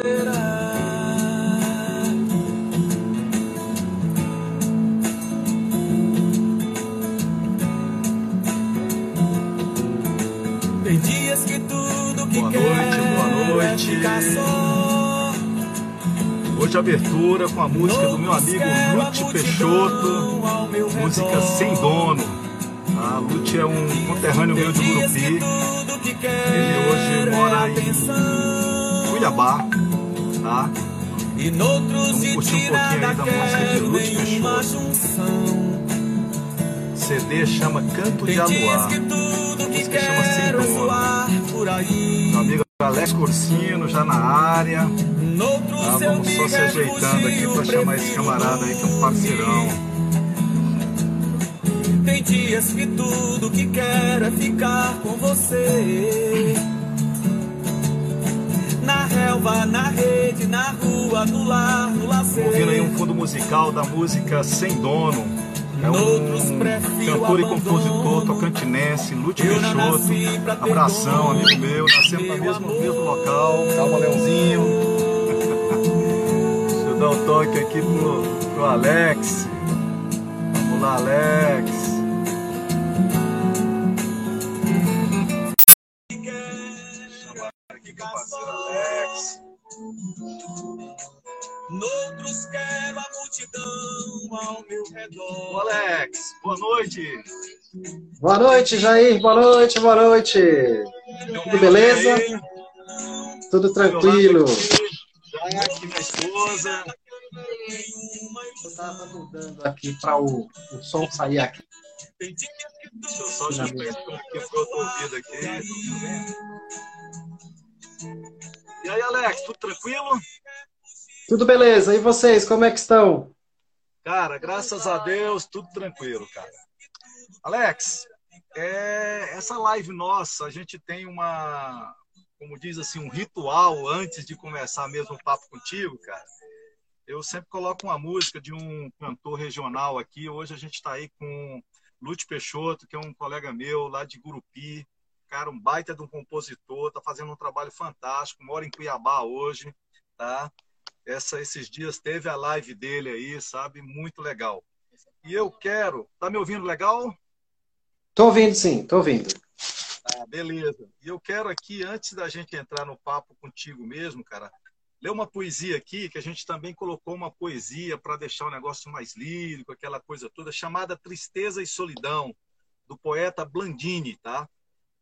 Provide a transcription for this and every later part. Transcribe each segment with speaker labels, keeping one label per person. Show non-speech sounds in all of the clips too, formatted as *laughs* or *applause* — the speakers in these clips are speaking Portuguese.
Speaker 1: Tem dias que tudo que
Speaker 2: Boa noite, boa noite.
Speaker 1: é só.
Speaker 2: Hoje abertura com a música do meu amigo Lute Peixoto, música Sem Dono. A Lute é um conterrâneo meu de Gurupi. Ele hoje mora em Cuiabá, tá?
Speaker 1: E noutros
Speaker 2: Vamos
Speaker 1: de
Speaker 2: curtir um pouquinho aí da música de
Speaker 1: nenhuma
Speaker 2: Peixoto.
Speaker 1: junção.
Speaker 2: CD chama Canto de Aluar.
Speaker 1: que
Speaker 2: música chama Sem
Speaker 1: é
Speaker 2: Dono.
Speaker 1: aí.
Speaker 2: Meu amigo Alex Corsino já na área. Tá, vamos só se ajeitando aqui para chamar esse camarada aí que é um parceirão.
Speaker 1: Tem dias que tudo que quero é ficar com você. Na relva, na rede, na rua, no lar, no lazer.
Speaker 2: Ouvindo aí um fundo musical da música Sem Dono. É um cantor e compositor tocantinense, Lute Peixoto. Abração, amigo meu. Nascemos no mesmo, mesmo local. Calma, Leãozinho. *laughs* Deixa eu dar um toque aqui pro, pro Alex. Vamos lá, Alex.
Speaker 1: Redor.
Speaker 2: Alex, boa noite.
Speaker 3: Boa noite, Jair. Boa noite, boa noite. Tudo beleza?
Speaker 2: Aí,
Speaker 3: Tudo
Speaker 2: lado
Speaker 3: tranquilo.
Speaker 2: aqui, Jaque, minha esposa.
Speaker 3: Eu tava mudando aqui para o, o som sair aqui.
Speaker 2: Deixa eu só ajustar isso como que ficou o ouvido aqui. E aí, Alex, tudo tranquilo?
Speaker 3: Tudo beleza. E vocês, como é que estão?
Speaker 2: Cara, graças a Deus, tudo tranquilo, cara. Alex, é, essa live nossa, a gente tem uma, como diz assim, um ritual antes de começar mesmo o papo contigo, cara. Eu sempre coloco uma música de um cantor regional aqui. Hoje a gente está aí com Lute Peixoto, que é um colega meu lá de Gurupi. Cara, um baita de um compositor, tá fazendo um trabalho fantástico, mora em Cuiabá hoje, tá? Essa, esses dias teve a live dele aí, sabe? Muito legal. E eu quero. Tá me ouvindo legal?
Speaker 3: Tô ouvindo sim, tô ouvindo.
Speaker 2: Ah, beleza. E eu quero aqui, antes da gente entrar no papo contigo mesmo, cara, ler uma poesia aqui, que a gente também colocou uma poesia para deixar o negócio mais lírico, aquela coisa toda, chamada Tristeza e Solidão, do poeta Blandini, tá?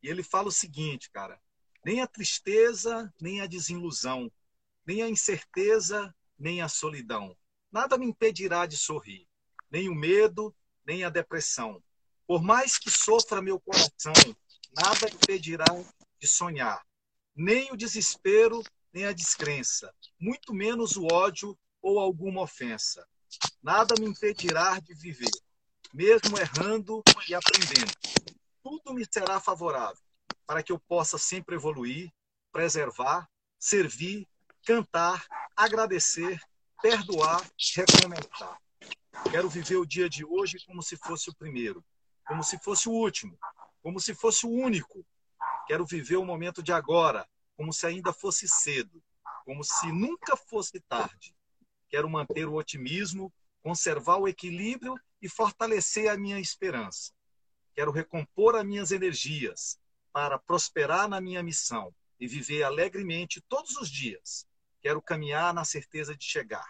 Speaker 2: E ele fala o seguinte, cara: nem a tristeza, nem a desilusão, nem a incerteza, nem a solidão. Nada me impedirá de sorrir, nem o medo, nem a depressão. Por mais que sofra meu coração, nada impedirá de sonhar, nem o desespero, nem a descrença, muito menos o ódio ou alguma ofensa. Nada me impedirá de viver, mesmo errando e aprendendo. Tudo me será favorável para que eu possa sempre evoluir, preservar, servir, cantar, agradecer, perdoar, recomeçar. Quero viver o dia de hoje como se fosse o primeiro, como se fosse o último, como se fosse o único. Quero viver o momento de agora, como se ainda fosse cedo, como se nunca fosse tarde. Quero manter o otimismo, conservar o equilíbrio e fortalecer a minha esperança. Quero recompor as minhas energias para prosperar na minha missão e viver alegremente todos os dias. Quero caminhar na certeza de chegar.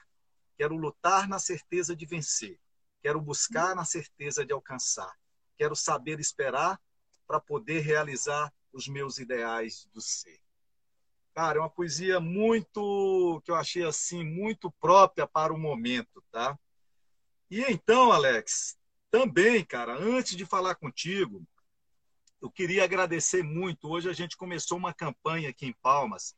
Speaker 2: Quero lutar na certeza de vencer. Quero buscar na certeza de alcançar. Quero saber esperar para poder realizar os meus ideais do ser. Cara, é uma poesia muito que eu achei assim muito própria para o momento, tá? E então, Alex, também, cara, antes de falar contigo, eu queria agradecer muito. Hoje a gente começou uma campanha aqui em Palmas.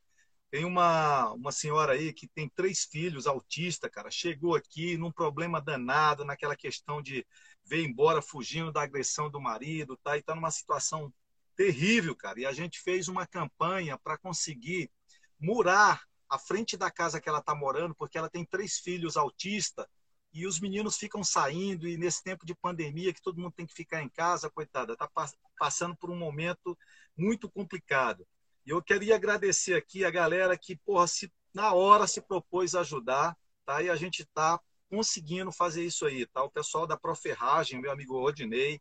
Speaker 2: Tem uma, uma senhora aí que tem três filhos autista, cara. Chegou aqui num problema danado, naquela questão de ver embora fugindo da agressão do marido, tá? E tá numa situação terrível, cara. E a gente fez uma campanha para conseguir murar a frente da casa que ela está morando, porque ela tem três filhos autistas e os meninos ficam saindo e nesse tempo de pandemia que todo mundo tem que ficar em casa, coitada, está passando por um momento muito complicado. E eu queria agradecer aqui a galera que, porra, se na hora se propôs ajudar, tá? E a gente está conseguindo fazer isso aí, tá? O pessoal da Proferragem, meu amigo Rodinei,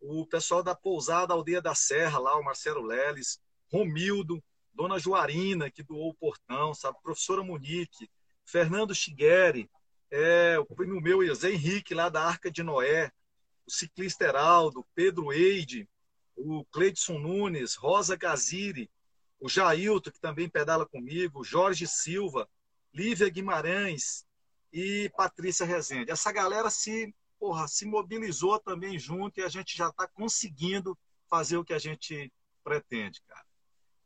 Speaker 2: o pessoal da Pousada Aldeia da Serra, lá, o Marcelo Leles, Romildo, Dona Juarina, que doou o portão, sabe? Professora Monique, Fernando Chigueri, é, o primo meu, Zé Henrique, lá da Arca de Noé, o ciclista Heraldo, Pedro Eide, o Cleidson Nunes, Rosa Gaziri, o Jailton, que também pedala comigo, Jorge Silva, Lívia Guimarães e Patrícia Rezende. Essa galera se, porra, se mobilizou também junto e a gente já está conseguindo fazer o que a gente pretende, cara.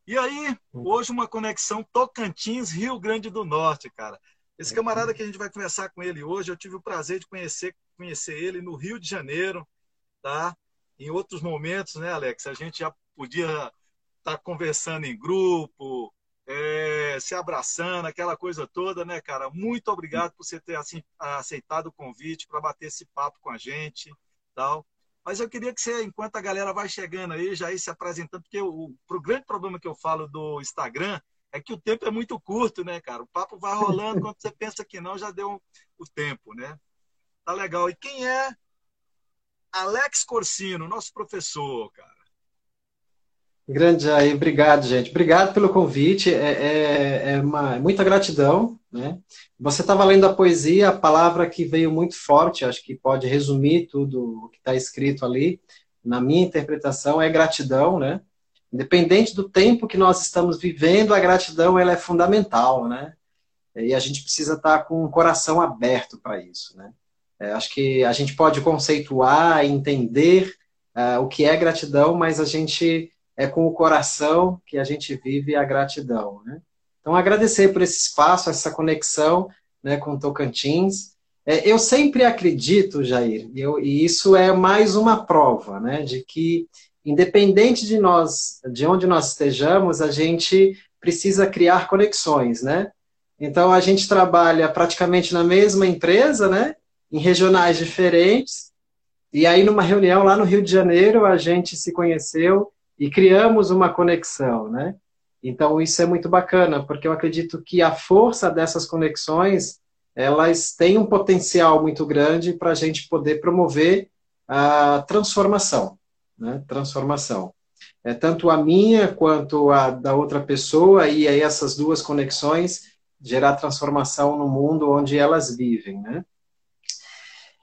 Speaker 2: E aí, hoje uma conexão Tocantins, Rio Grande do Norte, cara. Esse camarada que a gente vai conversar com ele hoje, eu tive o prazer de conhecer, conhecer ele no Rio de Janeiro, tá? Em outros momentos, né, Alex? A gente já podia tá conversando em grupo, é, se abraçando, aquela coisa toda, né, cara? Muito obrigado por você ter assim, aceitado o convite para bater esse papo com a gente, tal. Mas eu queria que você, enquanto a galera vai chegando aí, já ir se apresentando, porque o, o grande problema que eu falo do Instagram é que o tempo é muito curto, né, cara? O papo vai rolando, quando você pensa que não, já deu o tempo, né? Tá legal. E quem é Alex Corsino, nosso professor, cara?
Speaker 3: Grande aí, obrigado, gente. Obrigado pelo convite. É, é, é uma, é muita gratidão. Né? Você estava lendo a poesia, a palavra que veio muito forte, acho que pode resumir tudo o que está escrito ali. Na minha interpretação, é gratidão, né? Independente do tempo que nós estamos vivendo, a gratidão ela é fundamental, né? E a gente precisa estar com o coração aberto para isso, né? É, acho que a gente pode conceituar, entender uh, o que é gratidão, mas a gente é com o coração que a gente vive a gratidão, né? Então, agradecer por esse espaço, essa conexão né, com Tocantins. É, eu sempre acredito, Jair, eu, e isso é mais uma prova, né, de que independente de nós, de onde nós estejamos, a gente precisa criar conexões, né? Então a gente trabalha praticamente na mesma empresa, né? Em regionais diferentes. E aí numa reunião lá no Rio de Janeiro a gente se conheceu e criamos uma conexão, né? Então isso é muito bacana, porque eu acredito que a força dessas conexões elas têm um potencial muito grande para a gente poder promover a transformação né? transformação. É tanto a minha quanto a da outra pessoa, e aí essas duas conexões gerar transformação no mundo onde elas vivem, né?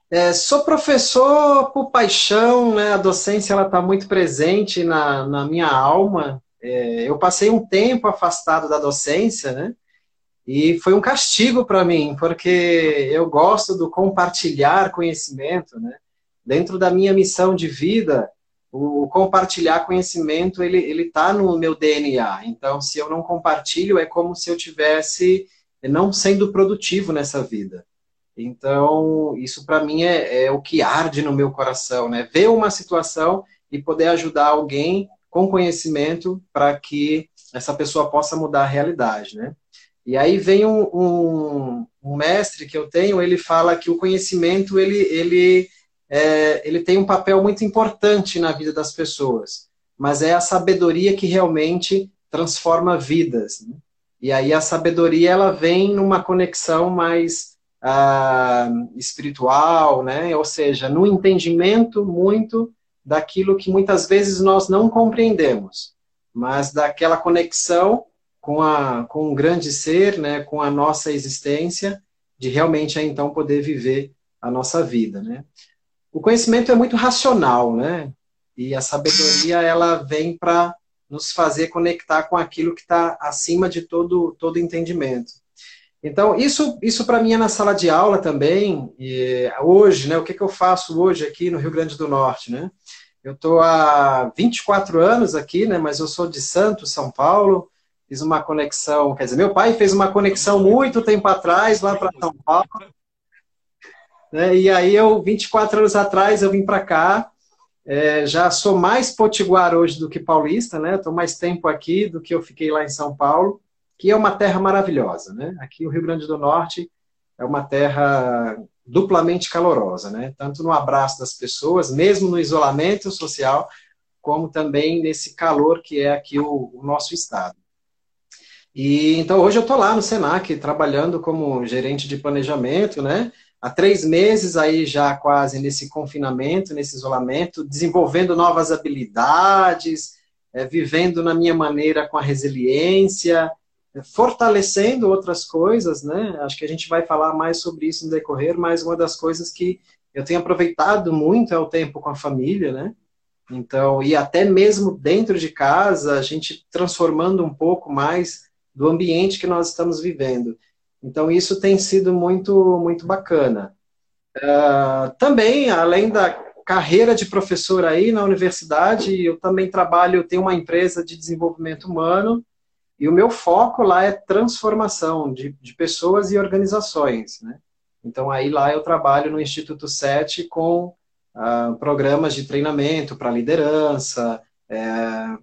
Speaker 3: É, sou professor por paixão, né? A docência ela está muito presente na, na minha alma. É, eu passei um tempo afastado da docência, né? E foi um castigo para mim, porque eu gosto do compartilhar conhecimento, né? Dentro da minha missão de vida, o compartilhar conhecimento ele ele está no meu DNA. Então, se eu não compartilho, é como se eu tivesse não sendo produtivo nessa vida. Então, isso para mim é, é, o que arde no meu coração, né? Ver uma situação e poder ajudar alguém com conhecimento para que essa pessoa possa mudar a realidade, né? E aí vem um, um, um mestre que eu tenho, ele fala que o conhecimento ele ele é, ele tem um papel muito importante na vida das pessoas, mas é a sabedoria que realmente transforma vidas. Né? E aí a sabedoria ela vem numa conexão mais ah, espiritual, né? ou seja, no entendimento muito daquilo que muitas vezes nós não compreendemos, mas daquela conexão com, a, com o grande ser, né? com a nossa existência, de realmente então poder viver a nossa vida. Né? o conhecimento é muito racional, né? E a sabedoria ela vem para nos fazer conectar com aquilo que está acima de todo todo entendimento. Então isso isso para mim é na sala de aula também. E hoje, né? O que, que eu faço hoje aqui no Rio Grande do Norte, né? Eu estou há 24 anos aqui, né? Mas eu sou de Santos, São Paulo. Fiz uma conexão, quer dizer, meu pai fez uma conexão muito tempo atrás lá para São Paulo. Né? E aí eu, 24 anos atrás, eu vim para cá, é, já sou mais potiguar hoje do que paulista, né? Estou mais tempo aqui do que eu fiquei lá em São Paulo, que é uma terra maravilhosa, né? Aqui o Rio Grande do Norte é uma terra duplamente calorosa, né? Tanto no abraço das pessoas, mesmo no isolamento social, como também nesse calor que é aqui o, o nosso estado. E então hoje eu estou lá no Senac trabalhando como gerente de planejamento, né? Há três meses aí já quase nesse confinamento, nesse isolamento, desenvolvendo novas habilidades, é, vivendo na minha maneira com a resiliência, fortalecendo outras coisas, né? Acho que a gente vai falar mais sobre isso no decorrer, mas uma das coisas que eu tenho aproveitado muito é o tempo com a família, né? Então, e até mesmo dentro de casa, a gente transformando um pouco mais do ambiente que nós estamos vivendo. Então, isso tem sido muito, muito bacana. Uh, também, além da carreira de professor aí na universidade, eu também trabalho, tenho uma empresa de desenvolvimento humano, e o meu foco lá é transformação de, de pessoas e organizações, né? Então, aí lá eu trabalho no Instituto 7 com uh, programas de treinamento para liderança, é,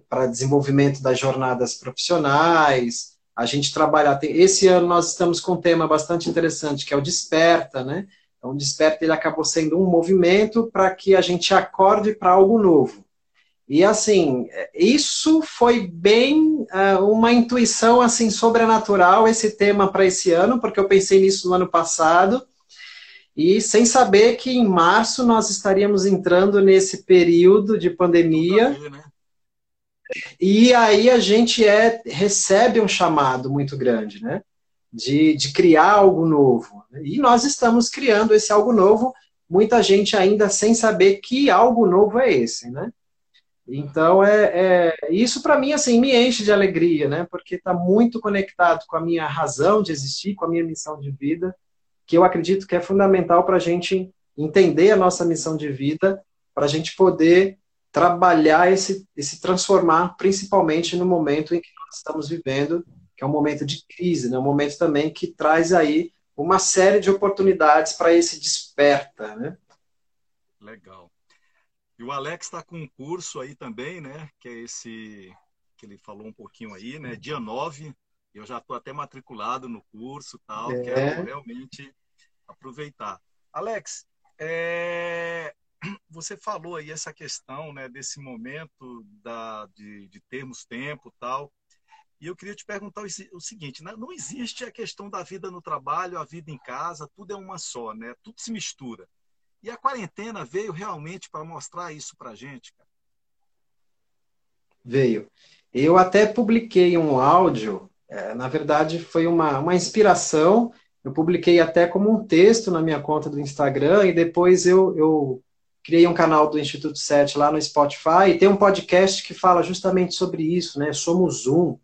Speaker 3: para desenvolvimento das jornadas profissionais, a gente trabalhar. Esse ano nós estamos com um tema bastante interessante, que é o Desperta, né? Então, o Desperta ele acabou sendo um movimento para que a gente acorde para algo novo. E assim, isso foi bem uh, uma intuição assim sobrenatural esse tema para esse ano, porque eu pensei nisso no ano passado. E sem saber que em março nós estaríamos entrando nesse período de pandemia. Né? E aí a gente é, recebe um chamado muito grande, né? De, de criar algo novo. E nós estamos criando esse algo novo, muita gente ainda sem saber que algo novo é esse, né? Então, é, é isso para mim, assim, me enche de alegria, né? Porque está muito conectado com a minha razão de existir, com a minha missão de vida, que eu acredito que é fundamental para a gente entender a nossa missão de vida, para a gente poder trabalhar esse, esse transformar, principalmente no momento em que nós estamos vivendo, que é um momento de crise, né? um momento também que traz aí uma série de oportunidades para esse desperta. Né?
Speaker 2: Legal. E o Alex está com um curso aí também, né? Que é esse que ele falou um pouquinho aí, né? Dia 9. Eu já estou até matriculado no curso tal. É. Quero realmente aproveitar. Alex, é você falou aí essa questão né, desse momento da, de, de termos tempo tal. E eu queria te perguntar o, seguinte: né? não existe a questão da vida no trabalho, a vida em casa, tudo é uma só, né? Tudo se mistura. E a quarentena veio realmente para mostrar isso para a gente, cara.
Speaker 3: Veio. Eu até publiquei um áudio, é, na verdade foi uma, uma inspiração. Eu publiquei até como um texto na minha conta do Instagram e depois eu, eu criei um canal do Instituto 7 lá no Spotify e tem um podcast que fala justamente sobre isso, né? Somos um.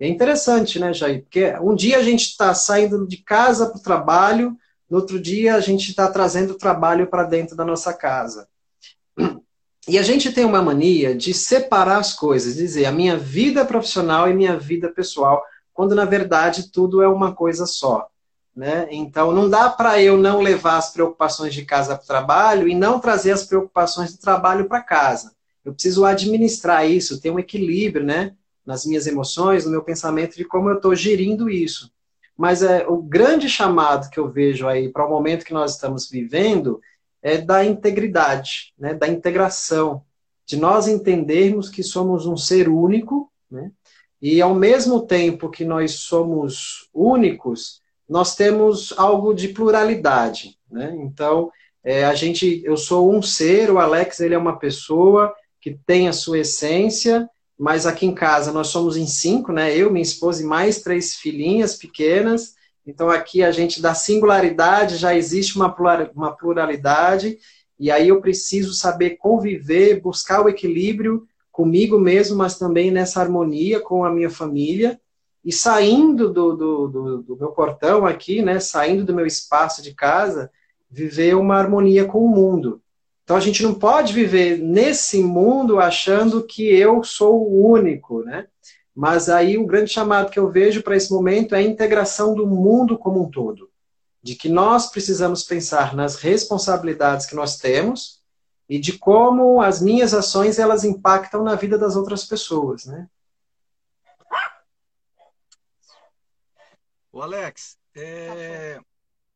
Speaker 3: É interessante, né, Jair? Porque um dia a gente está saindo de casa para o trabalho, no outro dia a gente está trazendo o trabalho para dentro da nossa casa. E a gente tem uma mania de separar as coisas, dizer a minha vida profissional e minha vida pessoal, quando na verdade tudo é uma coisa só. Né? Então, não dá para eu não levar as preocupações de casa para o trabalho e não trazer as preocupações do trabalho para casa. Eu preciso administrar isso, ter um equilíbrio né? nas minhas emoções, no meu pensamento de como eu estou gerindo isso. Mas é, o grande chamado que eu vejo aí para o momento que nós estamos vivendo é da integridade, né? da integração, de nós entendermos que somos um ser único, né? e ao mesmo tempo que nós somos únicos, nós temos algo de pluralidade, né? Então, é, a gente, eu sou um ser, o Alex ele é uma pessoa que tem a sua essência, mas aqui em casa nós somos em cinco, né? Eu, minha esposa e mais três filhinhas pequenas. Então aqui a gente da singularidade já existe uma pluralidade e aí eu preciso saber conviver, buscar o equilíbrio comigo mesmo, mas também nessa harmonia com a minha família e saindo do, do, do, do, meu portão aqui, né, saindo do meu espaço de casa, viver uma harmonia com o mundo. Então a gente não pode viver nesse mundo achando que eu sou o único, né? Mas aí o grande chamado que eu vejo para esse momento é a integração do mundo como um todo. De que nós precisamos pensar nas responsabilidades que nós temos e de como as minhas ações elas impactam na vida das outras pessoas, né?
Speaker 2: O Alex, é...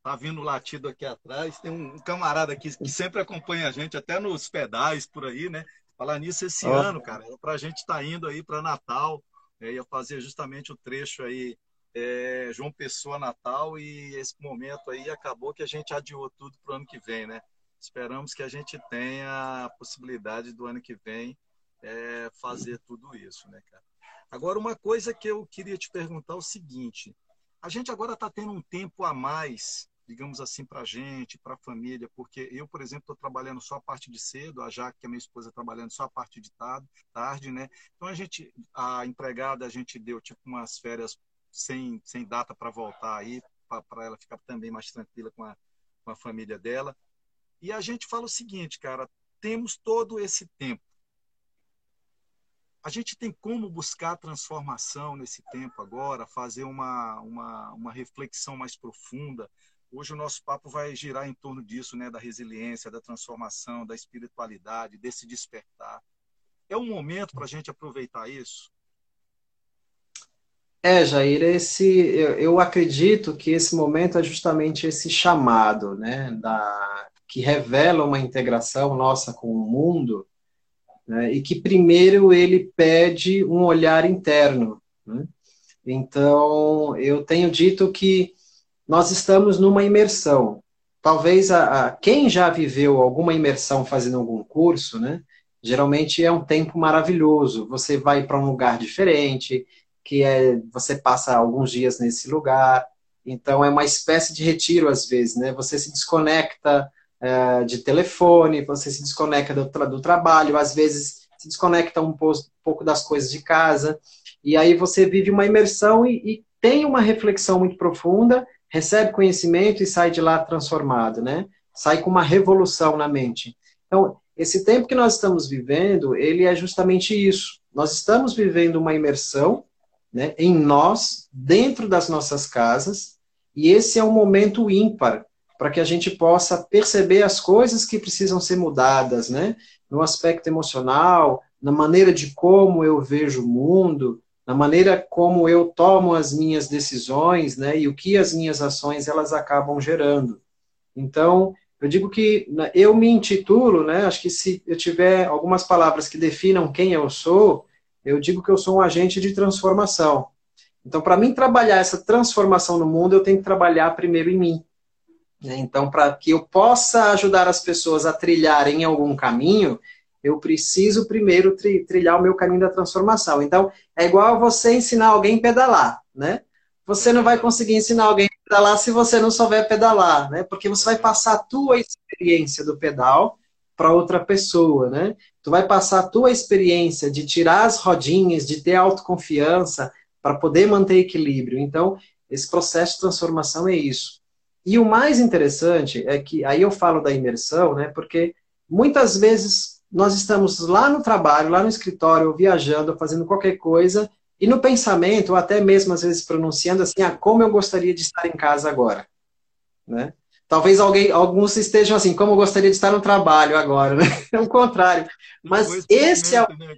Speaker 2: tá vindo latido aqui atrás. Tem um camarada aqui que sempre acompanha a gente, até nos pedais por aí, né? Falar nisso esse oh. ano, cara, para a gente estar tá indo aí para Natal, Eu ia fazer justamente o trecho aí é, João Pessoa Natal e esse momento aí acabou que a gente adiou tudo para o ano que vem, né? Esperamos que a gente tenha a possibilidade do ano que vem é, fazer tudo isso, né, cara? Agora, uma coisa que eu queria te perguntar é o seguinte: a gente agora está tendo um tempo a mais, digamos assim, para a gente, para a família, porque eu, por exemplo, estou trabalhando só a parte de cedo, a Jaque, que é minha esposa, trabalhando só a parte de tarde, né? Então a gente, a empregada, a gente deu tipo umas férias sem, sem data para voltar aí, para ela ficar também mais tranquila com a, com a família dela. E a gente fala o seguinte, cara, temos todo esse tempo. A gente tem como buscar transformação nesse tempo agora, fazer uma, uma, uma reflexão mais profunda. Hoje o nosso papo vai girar em torno disso, né, da resiliência, da transformação, da espiritualidade, desse despertar. É um momento para a gente aproveitar isso?
Speaker 3: É, Jair, esse, eu, eu, acredito que esse momento é justamente esse chamado, né, da, que revela uma integração nossa com o mundo, né, e que primeiro ele pede um olhar interno. Né? Então, eu tenho dito que nós estamos numa imersão. Talvez a, a, quem já viveu alguma imersão fazendo algum curso, né, geralmente é um tempo maravilhoso. Você vai para um lugar diferente, que é você passa alguns dias nesse lugar. Então é uma espécie de retiro às vezes, né? Você se desconecta é, de telefone, você se desconecta do, tra do, trabalho, às vezes se desconecta um pouco das coisas de casa, e aí você vive uma imersão e, e tem uma reflexão muito profunda, recebe conhecimento e sai de lá transformado, né? Sai com uma revolução na mente. Então, esse tempo que nós estamos vivendo, ele é justamente isso. Nós estamos vivendo uma imersão né, em nós, dentro das nossas casas, e esse é um momento ímpar para que a gente possa perceber as coisas que precisam ser mudadas, né, no aspecto emocional, na maneira de como eu vejo o mundo, na maneira como eu tomo as minhas decisões, né, e o que as minhas ações elas acabam gerando. Então, eu digo que né, eu me intitulo, né, acho que se eu tiver algumas palavras que definam quem eu sou, eu digo que eu sou um agente de transformação. Então, para mim trabalhar essa transformação no mundo, eu tenho que trabalhar primeiro em mim. Né? Então, para que eu possa ajudar as pessoas a trilharem algum caminho, eu preciso primeiro trilhar o meu caminho da transformação. Então, é igual você ensinar alguém a pedalar, né? Você não vai conseguir ensinar alguém a pedalar se você não souber pedalar, né? Porque você vai passar a tua experiência do pedal para outra pessoa, né? Tu vai passar a tua experiência de tirar as rodinhas, de ter autoconfiança para poder manter equilíbrio. Então, esse processo de transformação é isso. E o mais interessante é que aí eu falo da imersão, né? Porque muitas vezes nós estamos lá no trabalho, lá no escritório, viajando, fazendo qualquer coisa, e no pensamento, ou até mesmo às vezes pronunciando assim, ah, como eu gostaria de estar em casa agora, né? Talvez alguém, alguns estejam assim, como eu gostaria de estar no trabalho agora, né? *laughs* É o contrário. Mas esse é o, né,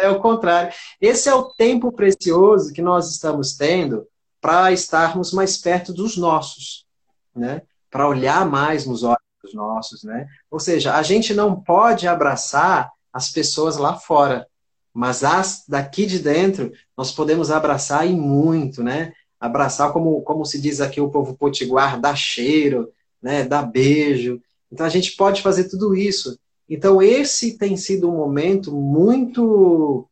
Speaker 3: é o contrário. Esse é o tempo precioso que nós estamos tendo para estarmos mais perto dos nossos, né? Para olhar mais nos olhos nossos, né? Ou seja, a gente não pode abraçar as pessoas lá fora, mas as daqui de dentro nós podemos abraçar e muito, né? abraçar, como, como se diz aqui o povo potiguar, dar cheiro, né, dar beijo. Então a gente pode fazer tudo isso. Então esse tem sido um momento muito,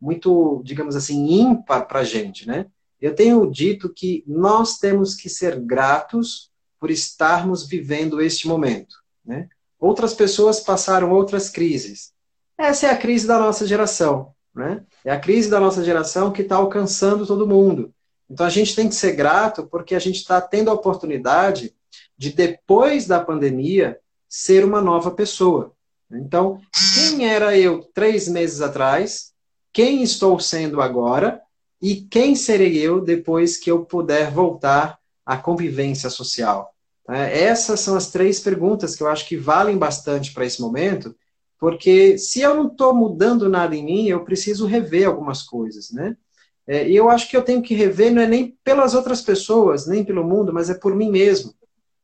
Speaker 3: muito, digamos assim, ímpar para a gente, né? Eu tenho dito que nós temos que ser gratos por estarmos vivendo este momento, né? Outras pessoas passaram outras crises. Essa é a crise da nossa geração, né? É a crise da nossa geração que está alcançando todo mundo. Então a gente tem que ser grato porque a gente está tendo a oportunidade de, depois da pandemia, ser uma nova pessoa. Então, quem era eu três meses atrás, quem estou sendo agora e quem serei eu depois que eu puder voltar à convivência social? É, essas são as três perguntas que eu acho que valem bastante para esse momento, porque se eu não estou mudando nada em mim, eu preciso rever algumas coisas, né? É, e eu acho que eu tenho que rever, não é nem pelas outras pessoas, nem pelo mundo, mas é por mim mesmo.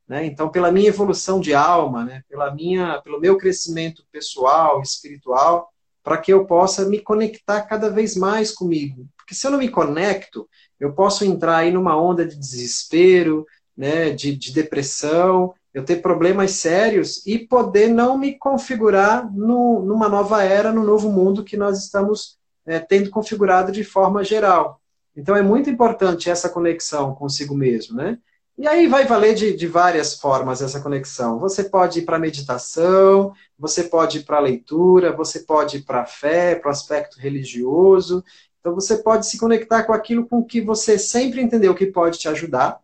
Speaker 3: Né? Então, pela minha evolução de alma, né? pela minha, pelo meu crescimento pessoal, espiritual, para que eu possa me conectar cada vez mais comigo. Porque se eu não me conecto, eu posso entrar aí numa onda de desespero, né, de, de depressão, eu ter problemas sérios e poder não me configurar no, numa nova era, no novo mundo que nós estamos é, tendo configurado de forma geral. Então é muito importante essa conexão consigo mesmo, né? E aí vai valer de, de várias formas essa conexão. Você pode ir para meditação, você pode ir para leitura, você pode ir para fé, para o aspecto religioso. Então você pode se conectar com aquilo com que você sempre entendeu que pode te ajudar.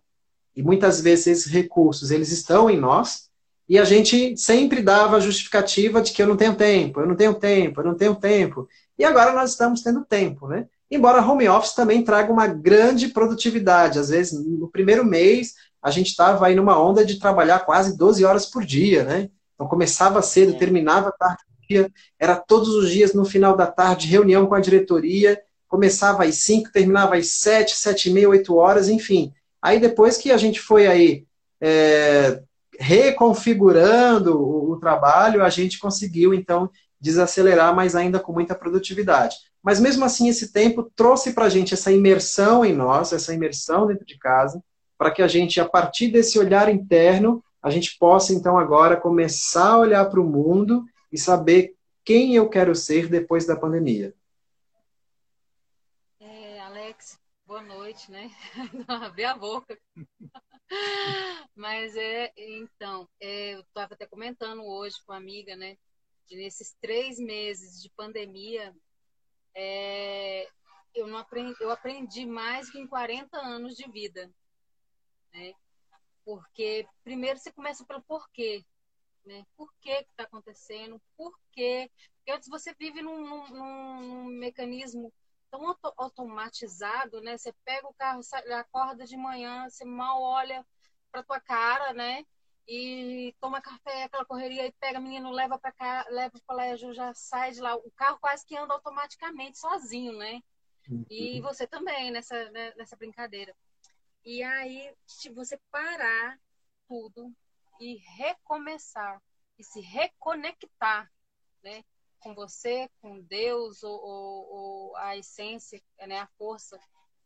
Speaker 3: E muitas vezes esses recursos, eles estão em nós, e a gente sempre dava a justificativa de que eu não tenho tempo, eu não tenho tempo, eu não tenho tempo. E agora nós estamos tendo tempo, né? Embora home office também traga uma grande produtividade. Às vezes, no primeiro mês, a gente estava aí numa onda de trabalhar quase 12 horas por dia, né? Então começava cedo, terminava tarde do dia, era todos os dias no final da tarde, reunião com a diretoria, começava às 5, terminava às 7, 7 e meia, 8 horas, enfim. Aí depois que a gente foi aí é, reconfigurando o, o trabalho, a gente conseguiu então desacelerar, mas ainda com muita produtividade. Mas mesmo assim, esse tempo trouxe para a gente essa imersão em nós, essa imersão dentro de casa, para que a gente, a partir desse olhar interno, a gente possa então agora começar a olhar para o mundo e saber quem eu quero ser depois da pandemia.
Speaker 4: boa noite, né? *laughs* Abri a boca. *laughs* Mas é, então, é, eu estava até comentando hoje com uma amiga, né? Nesses três meses de pandemia, é, eu, não aprendi, eu aprendi mais que em 40 anos de vida. Né? Porque primeiro você começa pelo porquê. Né? Por que está acontecendo? Por quê? Porque antes você vive num, num, num mecanismo tão auto automatizado, né? Você pega o carro, sai, acorda de manhã, você mal olha para tua cara, né? E toma café, aquela correria, e pega menino, leva para cá, leva para o colégio, já sai de lá. O carro quase que anda automaticamente sozinho, né? E uhum. você também nessa né, nessa brincadeira. E aí você parar tudo e recomeçar e se reconectar, né? Com você, com Deus, ou, ou, ou a essência, né, a força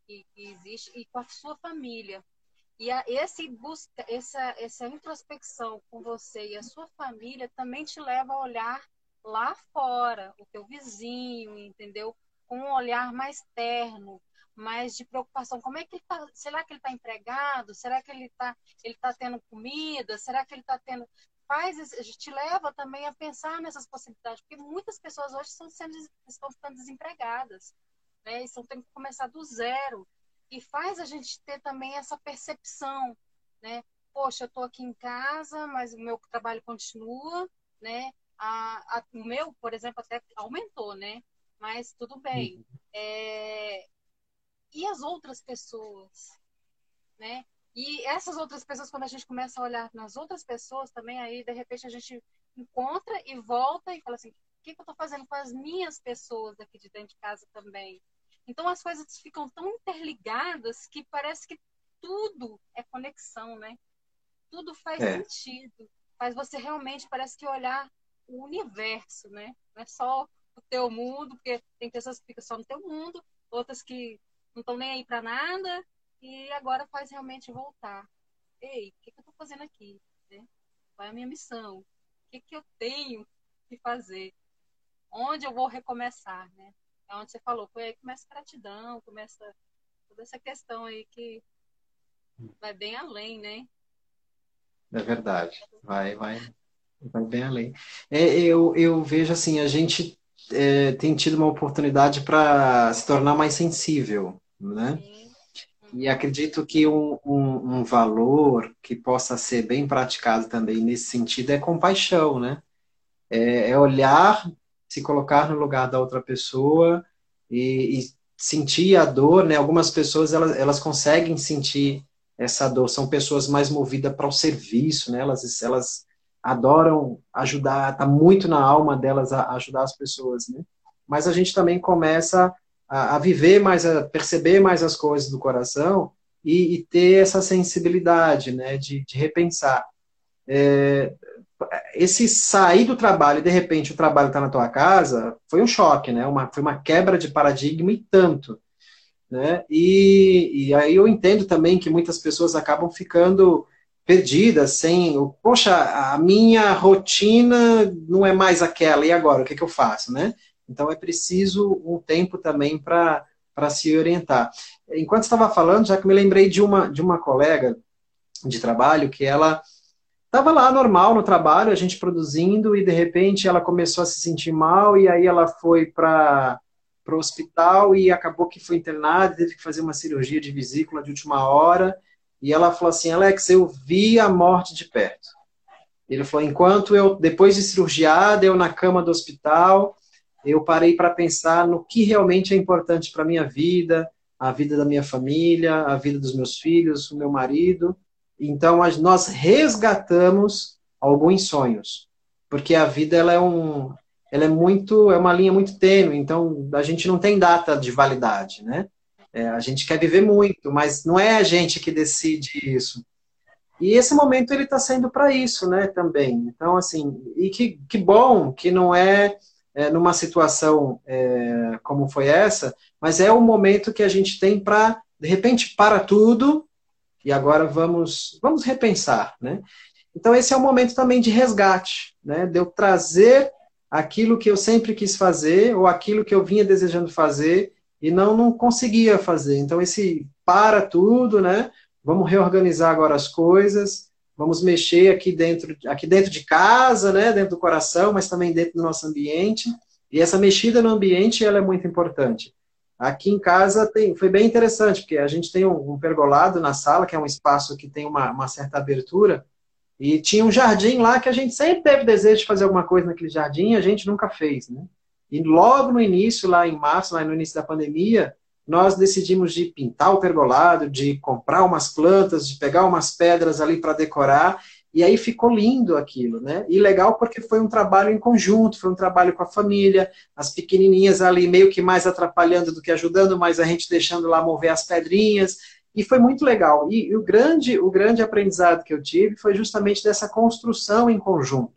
Speaker 4: que, que, existe, e com a sua família. E a, esse busca, essa, essa introspecção com você e a sua família também te leva a olhar lá fora, o teu vizinho, entendeu? Com um olhar mais terno, mais de preocupação. Como é que ele tá? Será que ele está empregado? Será que ele está ele tá tendo comida? Será que ele está tendo faz, te leva também a pensar nessas possibilidades, porque muitas pessoas hoje estão, sendo, estão ficando desempregadas, né? Estão tendo que começar do zero. E faz a gente ter também essa percepção, né? Poxa, eu estou aqui em casa, mas o meu trabalho continua, né? A, a, o meu, por exemplo, até aumentou, né? Mas tudo bem. Uhum. É... E as outras pessoas, né? E essas outras pessoas, quando a gente começa a olhar nas outras pessoas também, aí de repente a gente encontra e volta e fala assim: o que, que eu estou fazendo com as minhas pessoas aqui de dentro de casa também? Então as coisas ficam tão interligadas que parece que tudo é conexão, né? Tudo faz é. sentido. Faz você realmente, parece que olhar o universo, né? Não é só o teu mundo, porque tem pessoas que ficam só no teu mundo, outras que não estão nem aí para nada, e agora faz realmente voltar. Ei, o que, que eu estou fazendo aqui? Né? Qual é a minha missão? O que, que eu tenho que fazer? Onde eu vou recomeçar? Né? É onde você falou, foi aí que começa a gratidão, começa toda essa questão aí que vai bem além, né?
Speaker 3: É verdade, vai, vai, vai bem além. É, eu, eu vejo assim, a gente é, tem tido uma oportunidade para se tornar mais sensível, né? Sim e acredito que um, um, um, valor que possa ser bem praticado também nesse sentido é compaixão, né? É, é olhar, se colocar no lugar da outra pessoa e, e, sentir a dor, né? Algumas pessoas elas, elas conseguem sentir essa dor, são pessoas mais movidas para o serviço, né? Elas, elas adoram ajudar, tá muito na alma delas ajudar as pessoas, né? Mas a gente também começa a, a viver mais, a perceber mais as coisas do coração e, e ter essa sensibilidade, né, de, de repensar. É, esse sair do trabalho e de repente o trabalho está na tua casa foi um choque, né? Uma, foi uma quebra de paradigma e tanto. Né? E, e aí eu entendo também que muitas pessoas acabam ficando perdidas, sem, poxa, a minha rotina não é mais aquela, e agora, o que, que eu faço, né? Então é preciso um tempo também para se orientar. Enquanto estava falando, já que me lembrei de uma, de uma colega de trabalho que ela estava lá normal no trabalho, a gente produzindo, e de repente ela começou a se sentir mal, e aí ela foi para o hospital e acabou que foi internada, teve que fazer uma cirurgia de vesícula de última hora, e ela falou assim, Alex, eu vi a morte de perto. Ele falou, enquanto eu, depois de cirurgiada, eu na cama do hospital, eu parei para pensar no que realmente é importante para minha vida, a vida da minha família, a vida dos meus filhos, o meu marido, então, nós resgatamos alguns sonhos, porque a vida ela é um, ela é muito, é uma linha muito tênue. Então, a gente não tem data de validade, né? É, a gente quer viver muito, mas não é a gente que decide isso. E esse momento ele está sendo para isso, né? Também. Então, assim, e que, que bom que não é, é numa situação é, como foi essa, mas é o momento que a gente tem para de repente para tudo e agora vamos, vamos repensar, né? Então esse é o momento também de resgate, né? De eu trazer aquilo que eu sempre quis fazer ou aquilo que eu vinha desejando fazer e não não conseguia fazer. Então esse para tudo, né? Vamos reorganizar agora as coisas, vamos mexer aqui dentro, aqui dentro de casa, né? Dentro do coração, mas também dentro do nosso ambiente. E essa mexida no ambiente ela é muito importante. Aqui em casa tem, foi bem interessante, porque a gente tem um, um pergolado na sala, que é um espaço que tem uma, uma, certa abertura, e tinha um jardim lá que a gente sempre teve desejo de fazer alguma coisa naquele jardim, a gente nunca fez, né? E logo no início, lá em março, lá no início da pandemia, nós decidimos de pintar o pergolado, de comprar umas plantas, de pegar umas pedras ali para decorar, e aí ficou lindo aquilo, né? E legal porque foi um trabalho em conjunto, foi um trabalho com a família, as pequenininhas ali meio que mais atrapalhando do que ajudando, mas a gente deixando lá mover as pedrinhas, e foi muito legal. E, e o grande o grande aprendizado que eu tive foi justamente dessa construção em conjunto,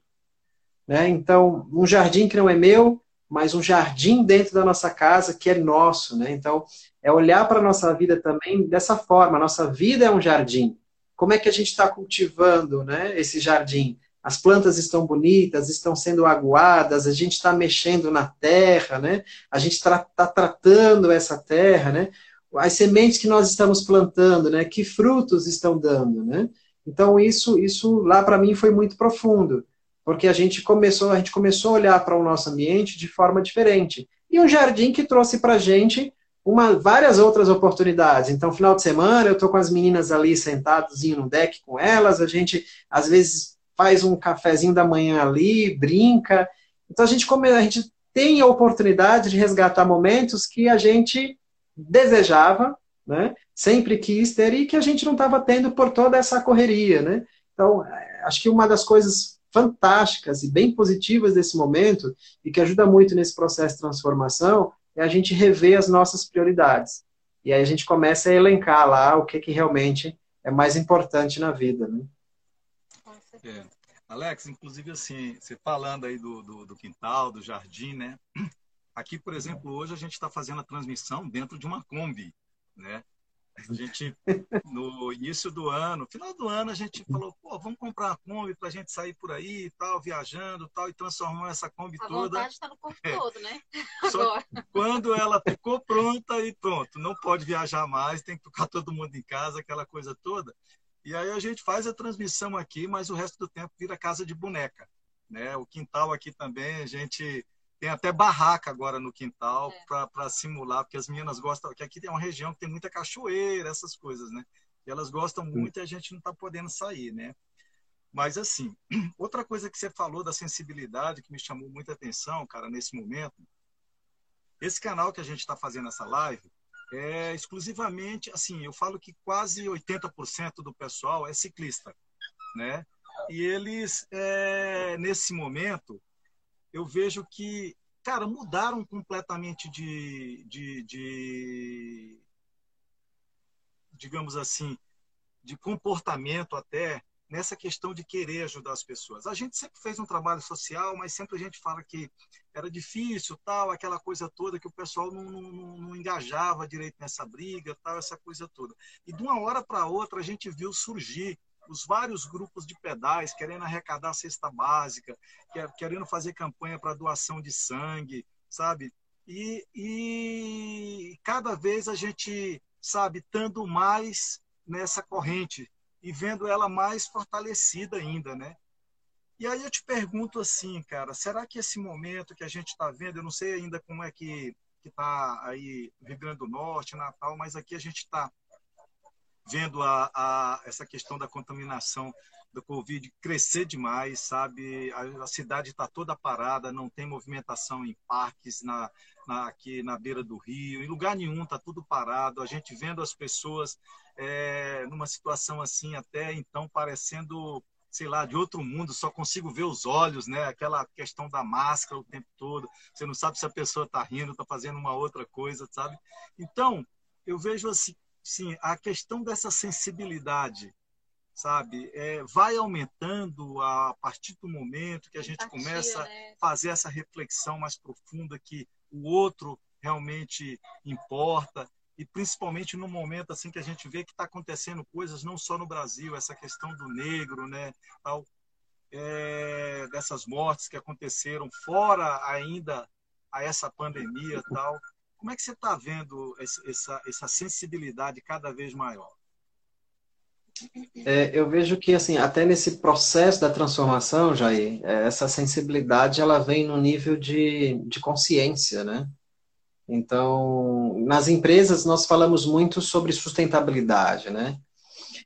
Speaker 3: né? Então, um jardim que não é meu, mas um jardim dentro da nossa casa que é nosso, né? Então, é olhar para a nossa vida também dessa forma. A nossa vida é um jardim como é que a gente está cultivando né, esse jardim? As plantas estão bonitas, estão sendo aguadas, a gente está mexendo na terra, né? a gente está tá tratando essa terra, né? as sementes que nós estamos plantando, né? que frutos estão dando. Né? Então, isso, isso lá para mim foi muito profundo, porque a gente começou, a gente começou a olhar para o nosso ambiente de forma diferente. E um jardim que trouxe para a gente uma, várias outras oportunidades. Então, final de semana, eu estou com as meninas ali sentadas no deck com elas, a gente, às vezes, faz um cafezinho da manhã ali, brinca. Então, a gente, come, a gente tem a oportunidade de resgatar momentos que a gente desejava, né? sempre quis ter e que a gente não estava tendo por toda essa correria. Né? Então, é, acho que uma das coisas fantásticas e bem positivas desse momento e que ajuda muito nesse processo de transformação é a gente rever as nossas prioridades. E aí a gente começa a elencar lá o que, que realmente é mais importante na vida. Né?
Speaker 2: É. Alex, inclusive assim, você falando aí do, do, do quintal, do jardim, né? Aqui, por exemplo, hoje a gente está fazendo a transmissão dentro de uma Kombi, né? A gente, no início do ano, final do ano, a gente falou, pô, vamos comprar uma Kombi para a gente sair por aí e tal, viajando tal, e transformar essa Kombi
Speaker 4: a
Speaker 2: toda.
Speaker 4: A vontade está no corpo é. todo, né? *laughs*
Speaker 2: Só quando ela ficou pronta e pronto, não pode viajar mais, tem que ficar *laughs* todo mundo em casa, aquela coisa toda. E aí a gente faz a transmissão aqui, mas o resto do tempo vira casa de boneca. Né? O quintal aqui também, a gente tem até barraca agora no quintal é. para simular, porque as meninas gostam, que aqui tem uma região que tem muita cachoeira, essas coisas, né? E elas gostam muito e a gente não está podendo sair, né? Mas, assim, *clears throat* outra coisa que você falou da sensibilidade que me chamou muita atenção, cara, nesse momento, esse canal que a gente está fazendo essa live é exclusivamente, assim, eu falo que quase 80% do pessoal é ciclista, né? E eles, é, nesse momento, eu vejo que, cara, mudaram completamente de, de, de digamos assim, de comportamento até, nessa questão de querer ajudar as pessoas. A gente sempre fez um trabalho social, mas sempre a gente fala que era difícil, tal, aquela coisa toda que o pessoal não, não, não engajava direito nessa briga, tal, essa coisa toda. E de uma hora para outra a gente viu surgir os vários grupos de pedais querendo arrecadar a cesta básica, querendo fazer campanha para doação de sangue, sabe? E, e cada vez a gente, sabe, estando mais nessa corrente e vendo ela mais fortalecida ainda, né? E aí eu te pergunto assim, cara, será que esse momento que a gente está vendo, eu não sei ainda como é que está aí Rio Grande do Norte, Natal, mas aqui a gente está vendo a, a, essa questão da contaminação do Covid crescer demais, sabe? A, a cidade está toda parada, não tem movimentação em parques na, na, aqui na beira do rio, em lugar nenhum está tudo parado. A gente vendo as pessoas é, numa situação assim, até então parecendo, sei lá, de outro mundo, só consigo ver os olhos, né? Aquela questão da máscara o tempo todo. Você não sabe se a pessoa está rindo, está fazendo uma outra coisa, sabe? Então, eu vejo assim, sim, a questão dessa sensibilidade sabe? É, vai aumentando a partir do momento que a gente Empatia, começa né? a fazer essa reflexão mais profunda que o outro realmente importa e principalmente no momento assim que a gente vê que está acontecendo coisas não só no Brasil essa questão do negro né tal é, dessas mortes que aconteceram fora ainda a essa pandemia tal como é que você está vendo essa, essa sensibilidade cada vez maior
Speaker 3: é, eu vejo que assim até nesse processo da transformação, Jair, é, essa sensibilidade ela vem no nível de, de consciência, né? Então, nas empresas nós falamos muito sobre sustentabilidade, né?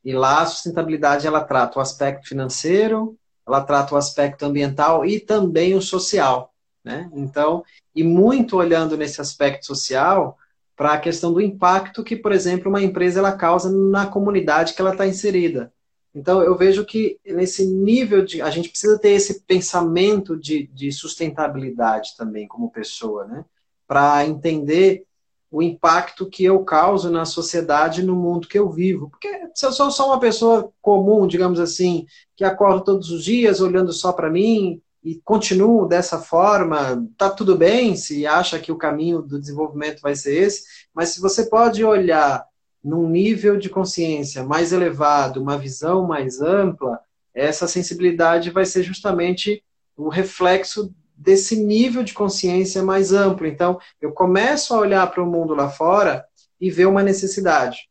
Speaker 3: E lá a sustentabilidade ela trata o aspecto financeiro, ela trata o aspecto ambiental e também o social, né? Então, e muito olhando nesse aspecto social, para a questão do impacto que, por exemplo, uma empresa ela causa na comunidade que ela está inserida. Então, eu vejo que nesse nível de. A gente precisa ter esse pensamento de, de sustentabilidade também, como pessoa, né? Para entender o impacto que eu causo na sociedade, no mundo que eu vivo. Porque se eu sou só uma pessoa comum, digamos assim, que acordo todos os dias olhando só para mim, e continuo dessa forma, tá tudo bem se acha que o caminho do desenvolvimento vai ser esse, mas se você pode olhar num nível de consciência mais elevado, uma visão mais ampla, essa sensibilidade vai ser justamente o reflexo desse nível de consciência mais amplo. Então, eu começo a olhar para o mundo lá fora e ver uma necessidade.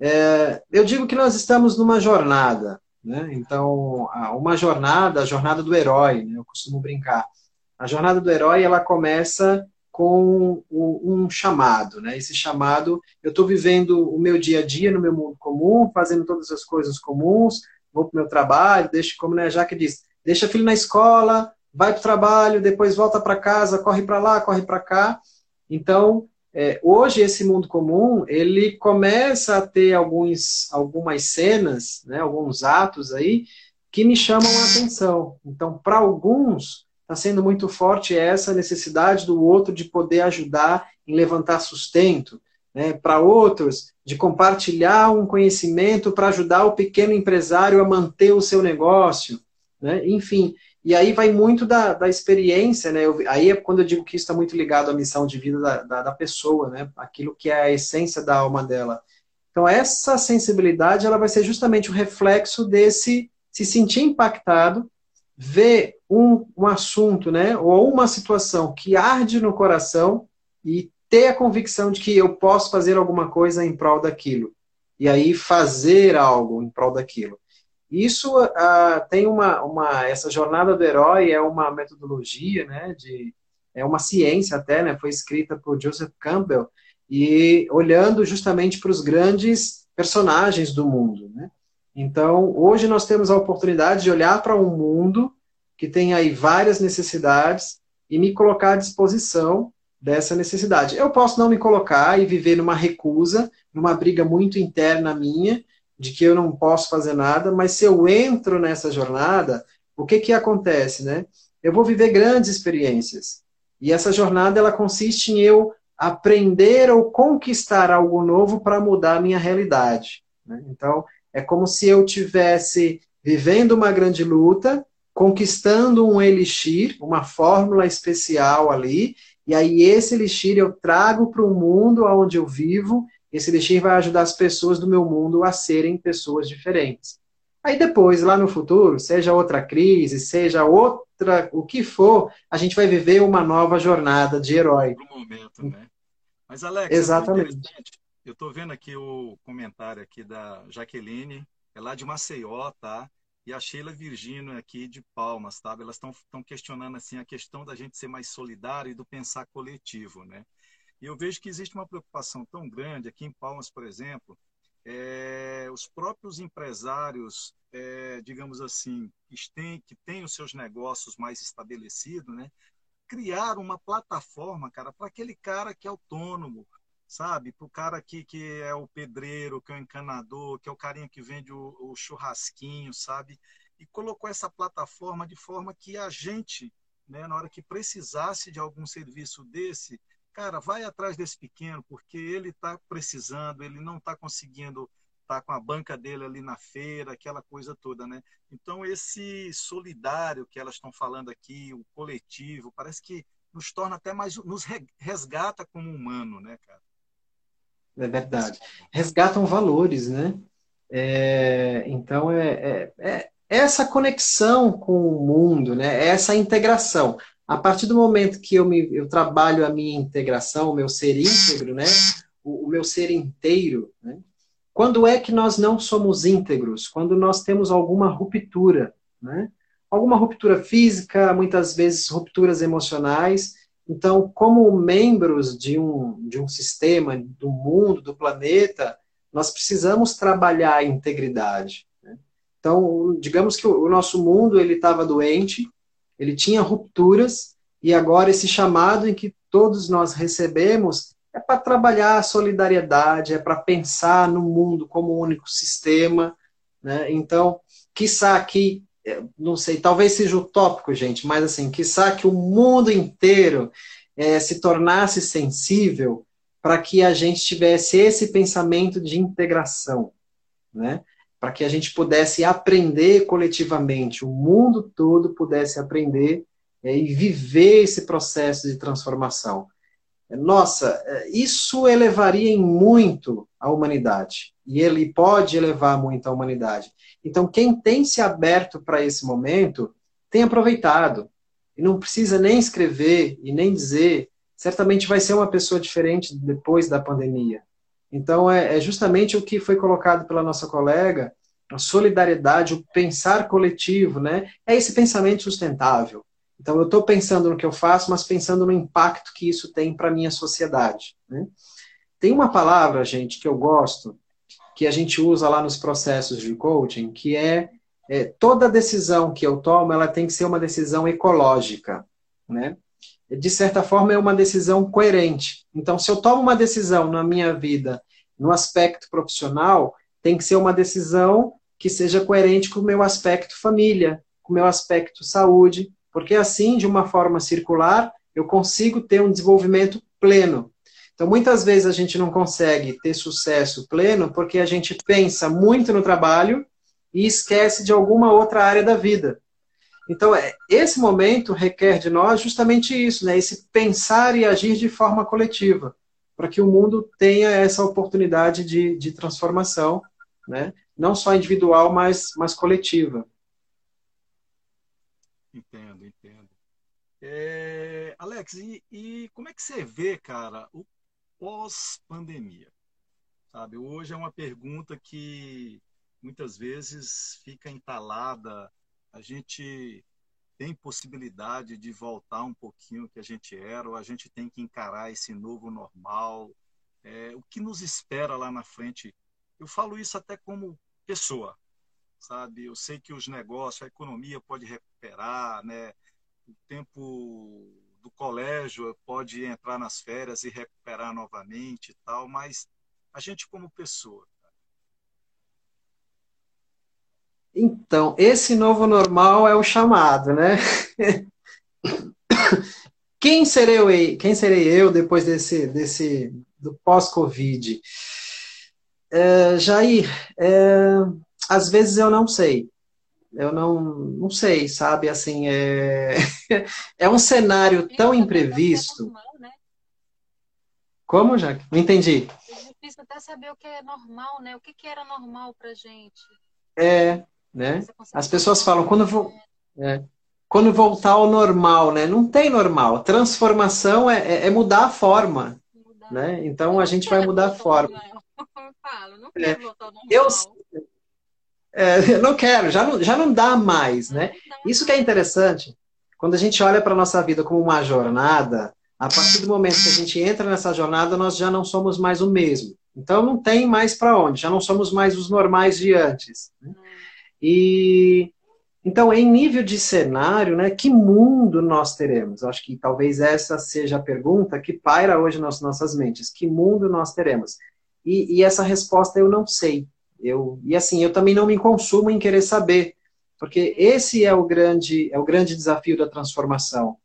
Speaker 3: É, eu digo que nós estamos numa jornada. Né? Então, uma jornada, a jornada do herói, né? eu costumo brincar. A jornada do herói ela começa com um chamado, né? Esse chamado, eu estou vivendo o meu dia a dia no meu mundo comum, fazendo todas as coisas comuns, vou para o meu trabalho, deixo, como né, Jaque diz, deixa filho na escola, vai para o trabalho, depois volta para casa, corre para lá, corre para cá. Então, é, hoje esse mundo comum ele começa a ter alguns, algumas cenas, né, alguns atos aí que me chamam a atenção. Então, para alguns está sendo muito forte essa necessidade do outro de poder ajudar em levantar sustento. Né? Para outros, de compartilhar um conhecimento para ajudar o pequeno empresário a manter o seu negócio. Né? Enfim, e aí vai muito da, da experiência, né? Eu, aí é quando eu digo que isso está muito ligado à missão de vida da, da, da, pessoa, né? Aquilo que é a essência da alma dela. Então, essa sensibilidade, ela vai ser justamente o reflexo desse se sentir impactado, ver um, um assunto, né? Ou uma situação que arde no coração e ter a convicção de que eu posso fazer alguma coisa em prol daquilo. E aí fazer algo em prol daquilo. Isso uh, tem uma, uma, essa jornada do herói é uma metodologia, né, de, é uma ciência até, né, foi escrita por Joseph Campbell e olhando justamente para os grandes personagens do mundo, né. Então, hoje nós temos a oportunidade de olhar para um mundo que tem aí várias necessidades e me colocar à disposição dessa necessidade. Eu posso não me colocar e viver numa recusa, numa briga muito interna minha, de que eu não posso fazer nada, mas se eu entro nessa jornada, o que que acontece, né? Eu vou viver grandes experiências. E essa jornada ela consiste em eu aprender ou conquistar algo novo para mudar a minha realidade. Né? Então, é como se eu tivesse vivendo uma grande luta, conquistando um elixir, uma fórmula especial ali, e aí esse elixir eu trago para o mundo onde eu vivo, esse elixir vai ajudar as pessoas do meu mundo a serem pessoas diferentes. Aí depois, lá no futuro, seja outra crise, seja outra, o que for, a gente vai viver uma nova jornada de herói.
Speaker 2: No momento, né? Mas, Alex,
Speaker 3: Exatamente.
Speaker 2: eu estou vendo aqui o comentário aqui da Jaqueline, é lá de Maceió, tá? E a Sheila Virgínio aqui de Palmas, tá? Elas estão questionando assim a questão da gente ser mais solidário e do pensar coletivo, né? E eu vejo que existe uma preocupação tão grande aqui em Palmas, por exemplo, é, os próprios empresários, é, digamos assim, que têm, que têm os seus negócios mais estabelecidos, né? criar uma plataforma, cara, para aquele cara que é autônomo, sabe? Para o cara aqui que é o pedreiro, que é o encanador, que é o carinha que vende o, o churrasquinho, sabe? E colocou essa plataforma de forma que a gente, né, na hora que precisasse de algum serviço desse, cara, vai atrás desse pequeno, porque ele está precisando, ele não está conseguindo estar tá com a banca dele ali na feira, aquela coisa toda, né? Então, esse solidário que elas estão falando aqui, o coletivo, parece que nos torna até mais, nos resgata como humano, né, cara?
Speaker 3: É verdade. Resgatam valores, né? É, então, é, é, é, essa conexão com o mundo, né? É essa integração. A partir do momento que eu, me, eu trabalho a minha integração, o meu ser íntegro, né? O, o, meu ser inteiro, né? Quando é que nós não somos íntegros? Quando nós temos alguma ruptura, né? Alguma ruptura física, muitas vezes rupturas emocionais. Então, como membros de um, de um sistema, do mundo, do planeta, nós precisamos trabalhar a integridade. Né? Então, digamos que o, o nosso mundo ele estava doente, ele tinha rupturas, e agora esse chamado em que todos nós recebemos é para trabalhar a solidariedade, é para pensar no mundo como um único sistema. Né? Então, quiçá que, é, não sei, talvez seja utópico, gente, mas assim, quiçá que o mundo inteiro é, se tornasse sensível para que a gente tivesse esse pensamento de integração, né? Para que a gente pudesse aprender coletivamente, o mundo todo pudesse aprender é, e viver esse processo de transformação. Nossa, é, isso elevaria em muito a humanidade. E ele pode elevar muito a humanidade. Então, quem tem se aberto para esse momento, tem aproveitado. E não precisa nem escrever e nem dizer. Certamente vai ser uma pessoa diferente depois da pandemia. Então, é, é justamente o que foi colocado pela nossa colega, a solidariedade, o pensar coletivo, né? É esse pensamento sustentável. Então, eu estou pensando no que eu faço, mas pensando no impacto que isso tem para a minha sociedade. Né? Tem uma palavra, gente, que eu gosto, que a gente usa lá nos processos de coaching, que é, é toda decisão que eu tomo, ela tem que ser uma decisão ecológica. Né? De certa forma, é uma decisão coerente. Então, se eu tomo uma decisão na minha vida, no aspecto profissional, tem que ser uma decisão que seja coerente com o meu aspecto família, com o meu aspecto saúde, porque assim, de uma forma circular, eu consigo ter um desenvolvimento pleno. Então, muitas vezes a gente não consegue ter sucesso pleno porque a gente pensa muito no trabalho e esquece de alguma outra área da vida. Então, é, esse momento requer de nós justamente isso, né? esse pensar e agir de forma coletiva, para que o mundo tenha essa oportunidade de, de transformação, né? não só individual, mas, mas coletiva.
Speaker 2: Entendo, entendo. É, Alex, e, e como é que você vê, cara, o pós-pandemia? Sabe, hoje é uma pergunta que muitas vezes fica entalada a gente tem possibilidade de voltar um pouquinho que a gente era, ou a gente tem que encarar esse novo normal? É, o que nos espera lá na frente? Eu falo isso até como pessoa, sabe? Eu sei que os negócios, a economia pode recuperar, né? O tempo do colégio pode entrar nas férias e recuperar novamente e tal, mas a gente como pessoa,
Speaker 3: Então, esse novo normal é o chamado, né? *coughs* Quem serei eu, quem serei eu depois desse, desse do pós-Covid? É, Jair, é, às vezes eu não sei. eu não, não sei, sabe? Assim, é, *laughs* é um cenário tão imprevisto. Né? Como, Jaque? Não entendi.
Speaker 4: É difícil até saber o que é normal, né? O que, que era normal pra gente.
Speaker 3: É, né? As pessoas falam, quando vou. É, quando voltar ao normal, né? Não tem normal. Transformação é, é, é mudar a forma. Mudar. Né? Então a gente vai mudar a forma.
Speaker 4: Eu falo, não quero é, voltar ao normal. Eu,
Speaker 3: é, não quero, já não, já não dá mais, né? Isso que é interessante, quando a gente olha para a nossa vida como uma jornada, a partir do momento que a gente entra nessa jornada, nós já não somos mais o mesmo. Então não tem mais para onde, já não somos mais os normais de antes. Né? E então, em nível de cenário, né, que mundo nós teremos? Acho que talvez essa seja a pergunta que paira hoje nas nossas mentes. Que mundo nós teremos? E, e essa resposta eu não sei. Eu, e assim, eu também não me consumo em querer saber, porque esse é o grande, é o grande desafio da transformação.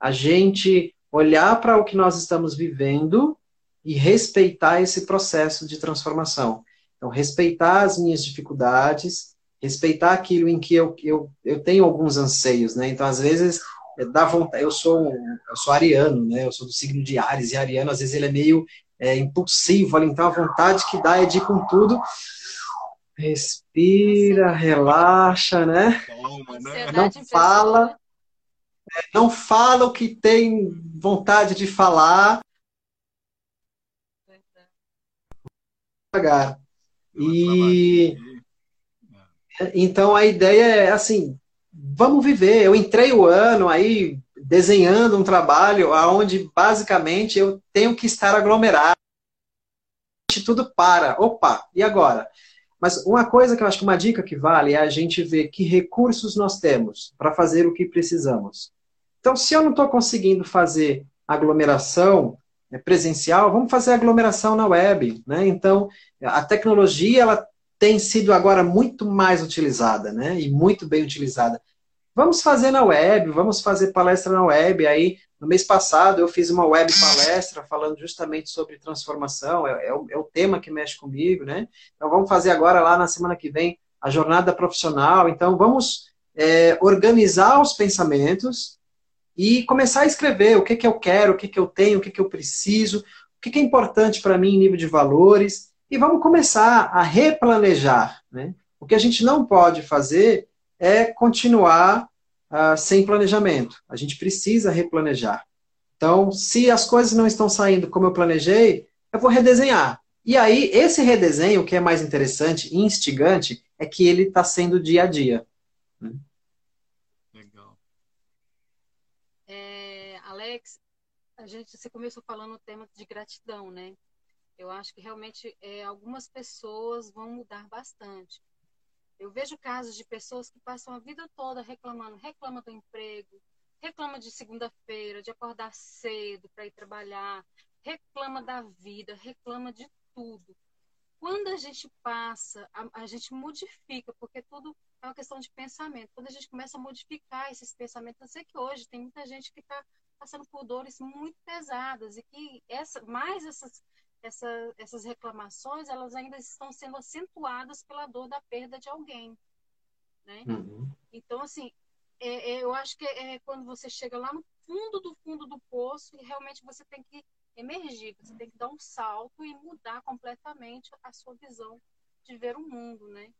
Speaker 3: A gente olhar para o que nós estamos vivendo e respeitar esse processo de transformação. Então, respeitar as minhas dificuldades, respeitar aquilo em que eu, eu, eu tenho alguns anseios, né? Então, às vezes, dá vontade, eu sou eu sou ariano, né? Eu sou do signo de Ares, e ariano, às vezes, ele é meio é, impulsivo, então a vontade que dá é de ir com tudo, Respira, relaxa, né? né? Não fala. É, não fala o que tem vontade de falar. Devagar. E então a ideia é assim, vamos viver. Eu entrei o ano aí desenhando um trabalho aonde basicamente eu tenho que estar aglomerado. Tudo para. Opa, e agora? Mas uma coisa que eu acho que uma dica que vale é a gente ver que recursos nós temos para fazer o que precisamos. Então, se eu não estou conseguindo fazer aglomeração né, presencial, vamos fazer aglomeração na web. Né? Então, a tecnologia ela tem sido agora muito mais utilizada, né? E muito bem utilizada. Vamos fazer na web, vamos fazer palestra na web. Aí, no mês passado, eu fiz uma web palestra falando justamente sobre transformação, é, é, o, é, o, tema que mexe comigo, né? Então, vamos fazer agora, lá na semana que vem, a jornada profissional. Então, vamos é, organizar os pensamentos e começar a escrever o que, que eu quero, o que, que eu tenho, o que, que eu preciso, o que, que é importante para mim em nível de valores. E vamos começar a replanejar, né? O que a gente não pode fazer é continuar uh, sem planejamento. A gente precisa replanejar. Então, se as coisas não estão saindo como eu planejei, eu vou redesenhar. E aí, esse redesenho, o que é mais interessante e instigante, é que ele está sendo dia a dia. Né?
Speaker 4: Legal. É, Alex, a gente, você começou falando o tema de gratidão, né? Eu acho que realmente é, algumas pessoas vão mudar bastante. Eu vejo casos de pessoas que passam a vida toda reclamando, reclama do emprego, reclama de segunda-feira, de acordar cedo para ir trabalhar, reclama da vida, reclama de tudo. Quando a gente passa, a, a, gente modifica, porque tudo é uma questão de pensamento. Quando a gente começa a modificar esses pensamentos, eu sei que hoje tem muita gente que está passando por dores muito pesadas e que essa, mais essas essa, essas reclamações elas ainda estão sendo acentuadas pela dor da perda de alguém, né? Uhum. Então assim, é, é, eu acho que é quando você chega lá no fundo do fundo do poço e realmente você tem que emergir, você tem que dar um salto e mudar completamente a sua visão de ver o mundo, né?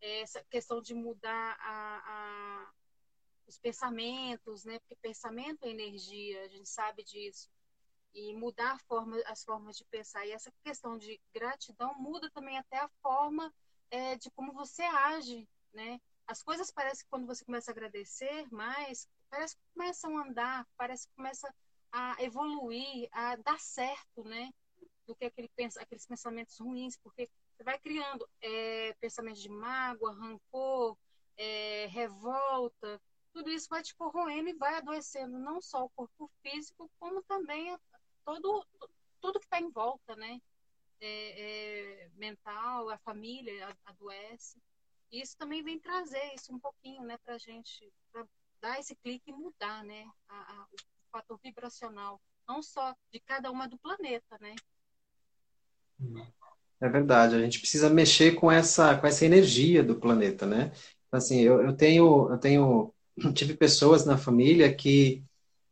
Speaker 4: Essa questão de mudar a, a, os pensamentos, né? Porque pensamento é energia, a gente sabe disso e mudar forma, as formas de pensar. E essa questão de gratidão muda também até a forma é, de como você age, né? As coisas parecem que quando você começa a agradecer mais, parece que começam a andar, parece que começa a evoluir, a dar certo, né? Do que aquele, aqueles pensamentos ruins, porque você vai criando é, pensamentos de mágoa, rancor, é, revolta, tudo isso vai te corroendo e vai adoecendo não só o corpo físico, como também todo, tudo que está em volta, né? É, é, mental, a família adoece. E isso também vem trazer isso um pouquinho, né, para a gente, para dar esse clique e mudar, né, a, a, o fator vibracional, não só de cada uma do planeta, né?
Speaker 3: É verdade, a gente precisa mexer com essa, com essa energia do planeta, né? Assim, eu, eu tenho, eu tenho, *clears throat* tive pessoas na família que,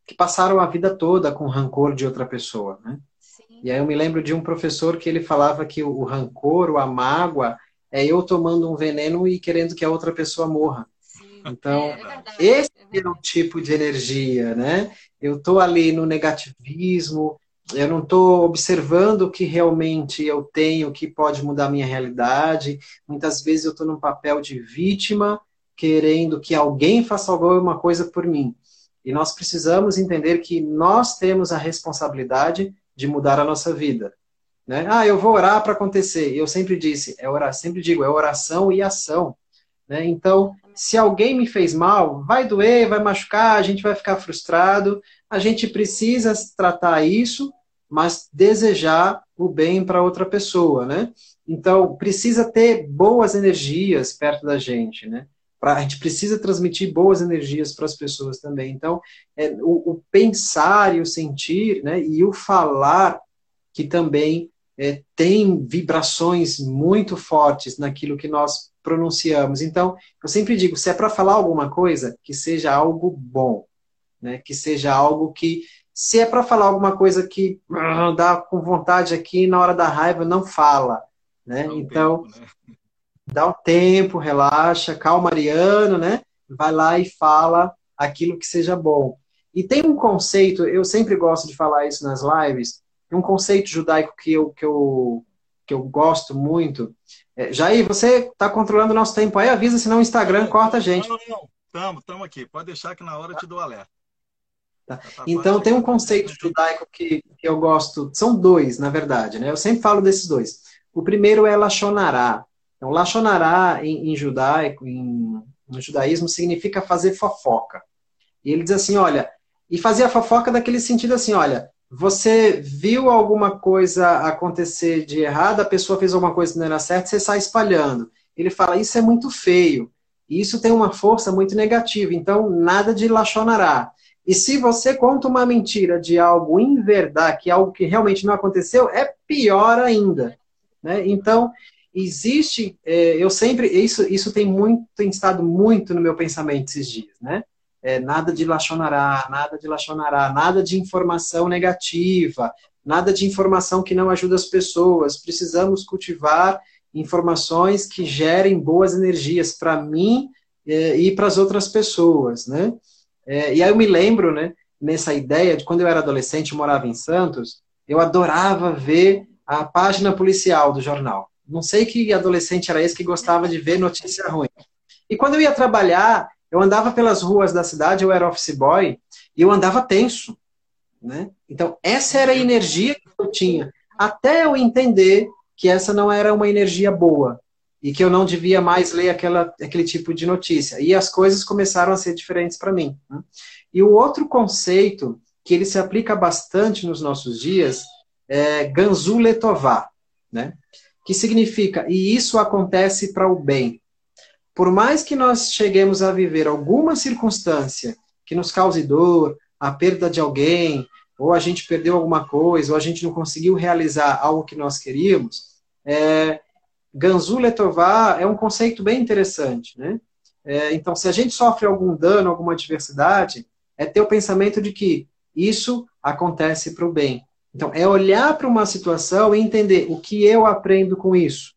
Speaker 3: que passaram a vida toda com rancor de outra pessoa, né? Sim. E aí eu me lembro de um professor que ele falava que o, o rancor, a mágoa, é eu tomando um veneno e querendo que a outra pessoa morra. Sim. Então, é, é verdade, esse é, é o tipo de energia, né? Eu tô ali no negativismo, eu não estou observando o que realmente eu tenho que pode mudar a minha realidade. Muitas vezes eu estou num papel de vítima, querendo que alguém faça alguma coisa por mim. E nós precisamos entender que nós temos a responsabilidade de mudar a nossa vida. Né? Ah, eu vou orar para acontecer. Eu sempre disse, é orar, sempre digo, é oração e ação. Né? Então, se alguém me fez mal, vai doer, vai machucar, a gente vai ficar frustrado. A gente precisa tratar isso mas desejar o bem para outra pessoa, né? Então, precisa ter boas energias perto da gente, né? Pra, a gente precisa transmitir boas energias para as pessoas também. Então, é, o, o, pensar e o sentir, né? E o falar, que também é, tem vibrações muito fortes naquilo que nós pronunciamos. Então, eu sempre digo, se é para falar alguma coisa, que seja algo bom, né? Que seja algo que se é para falar alguma coisa que uh, dá com vontade aqui na hora da raiva, não fala. Né? Um então, tempo, né? Dá um tempo, relaxa, calma, Ariano, né? Vai lá e fala aquilo que seja bom. E tem um conceito, eu sempre gosto de falar isso nas lives, um conceito judaico que eu, que eu, que eu gosto muito. É, Jair, você está controlando o nosso tempo aí? Avisa, senão o Instagram corta a gente. Não, não,
Speaker 2: não. Estamos, estamos aqui. Pode deixar que na hora eu te dou alerta.
Speaker 3: Tá? Então, tem um conceito judaico que, que eu gosto, são dois, na verdade, né? Eu sempre falo desses dois. O primeiro é Lachonará. Então, Lachonará, em, em judaico, em, no judaísmo, significa fazer fofoca. E ele diz assim, olha, e fazer a fofoca daquele sentido assim, olha, você viu alguma coisa acontecer de errado, a pessoa fez alguma coisa que não era certa, você sai espalhando. Ele fala, isso é muito feio, isso tem uma força muito negativa, então nada de Lachonará. E se você conta uma mentira de algo em verdade, que é algo que realmente não aconteceu, é pior ainda. Né? Então, existe, é, eu sempre, isso, isso tem muito, tem estado muito no meu pensamento esses dias, né? É, nada de lachonará, nada de lachonará, nada de informação negativa, nada de informação que não ajuda as pessoas. Precisamos cultivar informações que gerem boas energias para mim é, e para as outras pessoas, né? É, e aí eu me lembro, né, nessa ideia de quando eu era adolescente, eu morava em Santos, eu adorava ver a página policial do jornal. Não sei que adolescente era esse que gostava de ver notícia ruim. E quando eu ia trabalhar, eu andava pelas ruas da cidade, eu era office boy, e eu andava tenso. Né? Então, essa era a energia que eu tinha, até eu entender que essa não era uma energia boa e que eu não devia mais ler aquela, aquele tipo de notícia. E as coisas começaram a ser diferentes para mim. Né? E o outro conceito que ele se aplica bastante nos nossos dias é Ganzu Letová, né? Que significa, e isso acontece para o bem. Por mais que nós cheguemos a viver alguma circunstância que nos cause dor, a perda de alguém, ou a gente perdeu alguma coisa, ou a gente não conseguiu realizar algo que nós queríamos, é, Ganzu Letová é um conceito bem interessante, né? É, então, se a gente sofre algum dano, alguma adversidade, é ter o pensamento de que isso acontece para o bem. Então, é olhar para uma situação e entender o que eu aprendo com isso.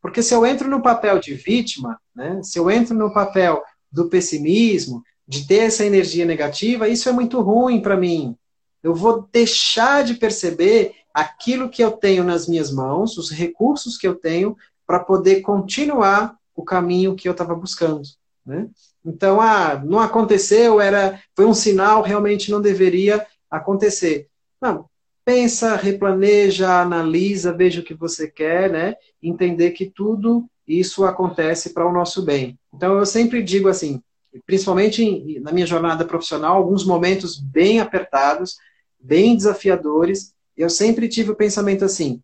Speaker 3: Porque se eu entro no papel de vítima, né, se eu entro no papel do pessimismo, de ter essa energia negativa, isso é muito ruim para mim. Eu vou deixar de perceber aquilo que eu tenho nas minhas mãos, os recursos que eu tenho, para poder continuar o caminho que eu estava buscando. Né? Então, ah, não aconteceu, era, foi um sinal, realmente não deveria acontecer. Não, pensa, replaneja, analisa, veja o que você quer, né? Entender que tudo isso acontece para o nosso bem. Então, eu sempre digo assim, principalmente na minha jornada profissional, alguns momentos bem apertados, bem desafiadores, eu sempre tive o pensamento assim: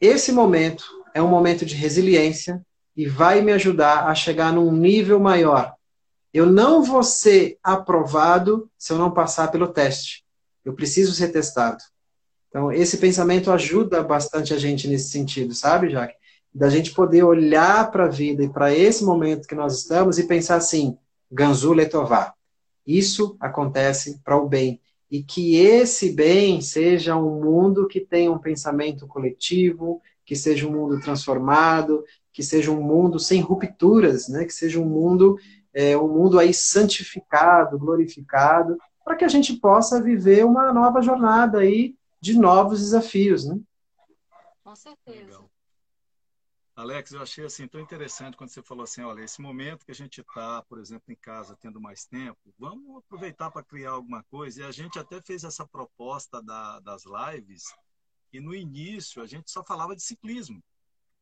Speaker 3: esse momento é um momento de resiliência e vai me ajudar a chegar num nível maior. Eu não vou ser aprovado se eu não passar pelo teste. Eu preciso ser testado. Então, esse pensamento ajuda bastante a gente nesse sentido, sabe, Jaque? da gente poder olhar para a vida e para esse momento que nós estamos e pensar assim, Ganzu Letová, isso acontece para o bem. E que esse bem seja um mundo que tenha um pensamento coletivo, que seja um mundo transformado, que seja um mundo sem rupturas, né? que seja um mundo, é, um mundo aí santificado, glorificado, para que a gente possa viver uma nova jornada aí de novos desafios. Né?
Speaker 4: Com certeza. Legal.
Speaker 2: Alex, eu achei assim tão interessante quando você falou assim, olha, esse momento que a gente está, por exemplo, em casa, tendo mais tempo, vamos aproveitar para criar alguma coisa. E a gente até fez essa proposta da, das lives, e no início a gente só falava de ciclismo,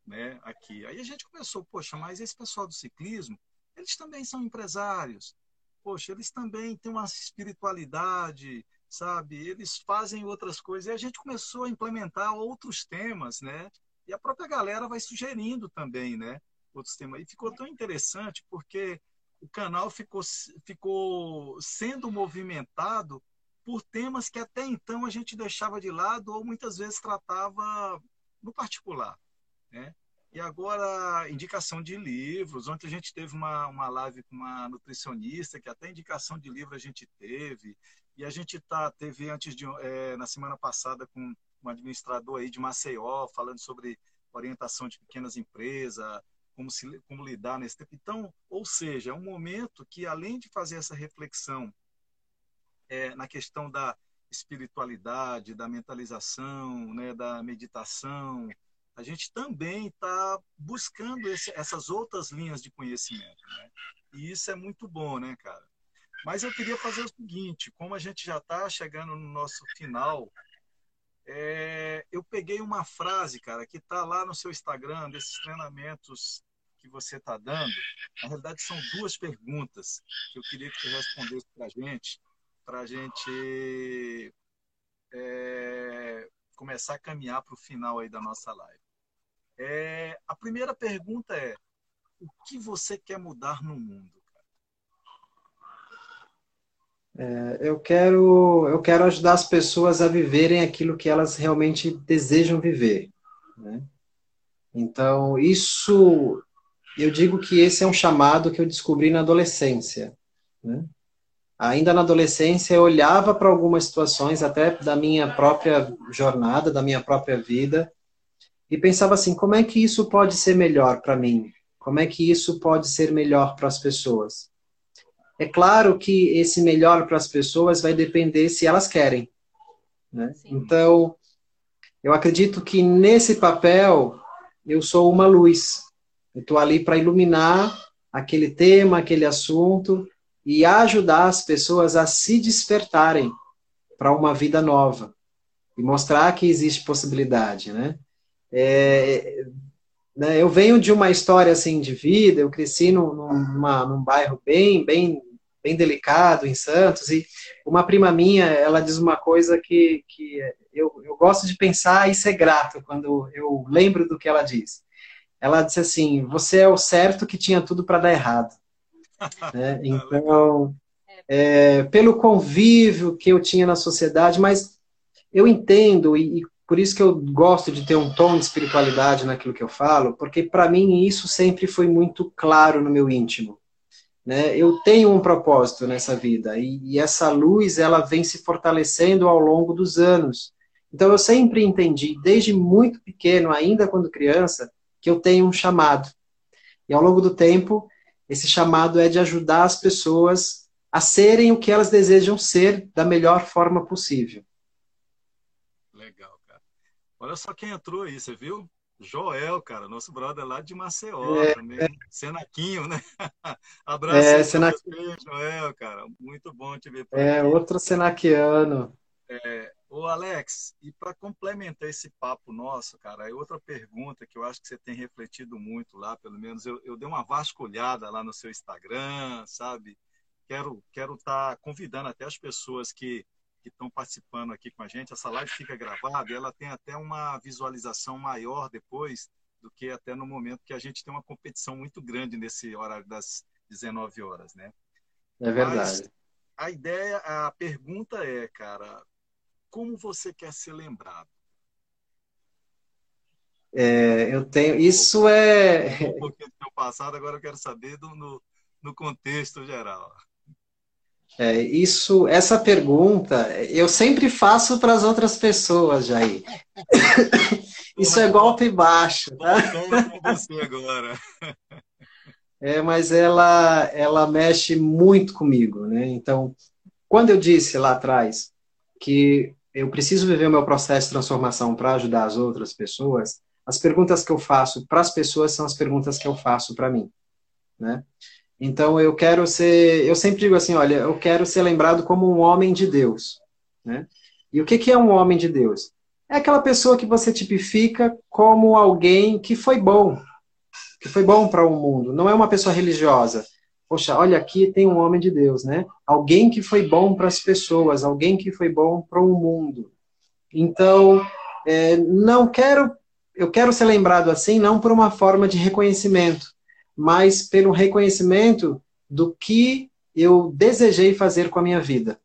Speaker 2: né, aqui. Aí a gente começou, poxa, mas esse pessoal do ciclismo, eles também são empresários, poxa, eles também têm uma espiritualidade, sabe? Eles fazem outras coisas. E a gente começou a implementar outros temas, né? E a própria galera vai sugerindo também, né? Outros temas. E ficou tão interessante porque o canal ficou, ficou sendo movimentado por temas que até então a gente deixava de lado ou muitas vezes tratava no particular, né? E agora, indicação de livros. Ontem a gente teve uma, uma live com uma nutricionista, que até indicação de livro a gente teve. E a gente tá, teve antes de, é, na semana passada com um administrador aí de Maceió, falando sobre orientação de pequenas empresas, como, se, como lidar nesse tempo. Então, ou seja, é um momento que, além de fazer essa reflexão é, na questão da espiritualidade, da mentalização, né, da meditação, a gente também está buscando esse, essas outras linhas de conhecimento. Né? E isso é muito bom, né, cara? Mas eu queria fazer o seguinte: como a gente já está chegando no nosso final é, eu peguei uma frase, cara, que está lá no seu Instagram, desses treinamentos que você está dando. Na realidade, são duas perguntas que eu queria que você respondesse para a gente, para a gente é, começar a caminhar para o final aí da nossa live. É, a primeira pergunta é: o que você quer mudar no mundo?
Speaker 3: É, eu quero eu quero ajudar as pessoas a viverem aquilo que elas realmente desejam viver. Né? Então isso eu digo que esse é um chamado que eu descobri na adolescência. Né? Ainda na adolescência eu olhava para algumas situações até da minha própria jornada, da minha própria vida e pensava assim, como é que isso pode ser melhor para mim? Como é que isso pode ser melhor para as pessoas? É claro que esse melhor para as pessoas vai depender se elas querem. Né? Então, eu acredito que nesse papel eu sou uma luz. Eu estou ali para iluminar aquele tema, aquele assunto e ajudar as pessoas a se despertarem para uma vida nova e mostrar que existe possibilidade, né? É, né, eu venho de uma história assim de vida, eu cresci num, numa, num bairro bem, bem, bem delicado em Santos, e uma prima minha, ela diz uma coisa que, que eu, eu gosto de pensar e ser grato quando eu lembro do que ela diz. Ela disse assim: Você é o certo que tinha tudo para dar errado. *laughs* né? Então, é, pelo convívio que eu tinha na sociedade, mas eu entendo e, e por isso que eu gosto de ter um tom de espiritualidade naquilo que eu falo, porque para mim isso sempre foi muito claro no meu íntimo. Né? Eu tenho um propósito nessa vida e, e essa luz ela vem se fortalecendo ao longo dos anos. Então eu sempre entendi, desde muito pequeno, ainda quando criança, que eu tenho um chamado. E ao longo do tempo, esse chamado é de ajudar as pessoas a serem o que elas desejam ser da melhor forma possível.
Speaker 2: Olha só quem entrou aí, você viu? Joel, cara, nosso brother lá de Maceió é, também. É. Senaquinho, né? *laughs* Abraço é, Senac... você, Joel, cara. Muito bom te ver
Speaker 3: É, aqui. outro senaquiano.
Speaker 2: É, ô Alex, e para complementar esse papo nosso, cara, é outra pergunta que eu acho que você tem refletido muito lá, pelo menos eu, eu dei uma vasculhada lá no seu Instagram, sabe? Quero quero estar tá convidando até as pessoas que que estão participando aqui com a gente. Essa live fica gravada e ela tem até uma visualização maior depois do que até no momento que a gente tem uma competição muito grande nesse horário das 19 horas, né?
Speaker 3: É verdade. Mas
Speaker 2: a ideia, a pergunta é, cara, como você quer ser lembrado?
Speaker 3: É, eu tenho. Isso é.
Speaker 2: Um pouquinho do meu passado, agora eu quero saber do, no, no contexto geral.
Speaker 3: É, isso, essa pergunta eu sempre faço para as outras pessoas, Jair. *laughs* Isso é golpe baixo, tá?
Speaker 2: você agora.
Speaker 3: É, mas ela, ela mexe muito comigo, né? Então, quando eu disse lá atrás que eu preciso viver o meu processo de transformação para ajudar as outras pessoas, as perguntas que eu faço para as pessoas são as perguntas que eu faço para mim, né? Então eu quero ser, eu sempre digo assim, olha, eu quero ser lembrado como um homem de Deus, né? E o que que é um homem de Deus? É aquela pessoa que você tipifica como alguém que foi bom, que foi bom para o mundo. Não é uma pessoa religiosa. Poxa, olha aqui tem um homem de Deus, né? Alguém que foi bom para as pessoas, alguém que foi bom para o mundo. Então, é, não quero, eu quero ser lembrado assim, não por uma forma de reconhecimento, mas pelo reconhecimento do que eu desejei fazer com a minha vida.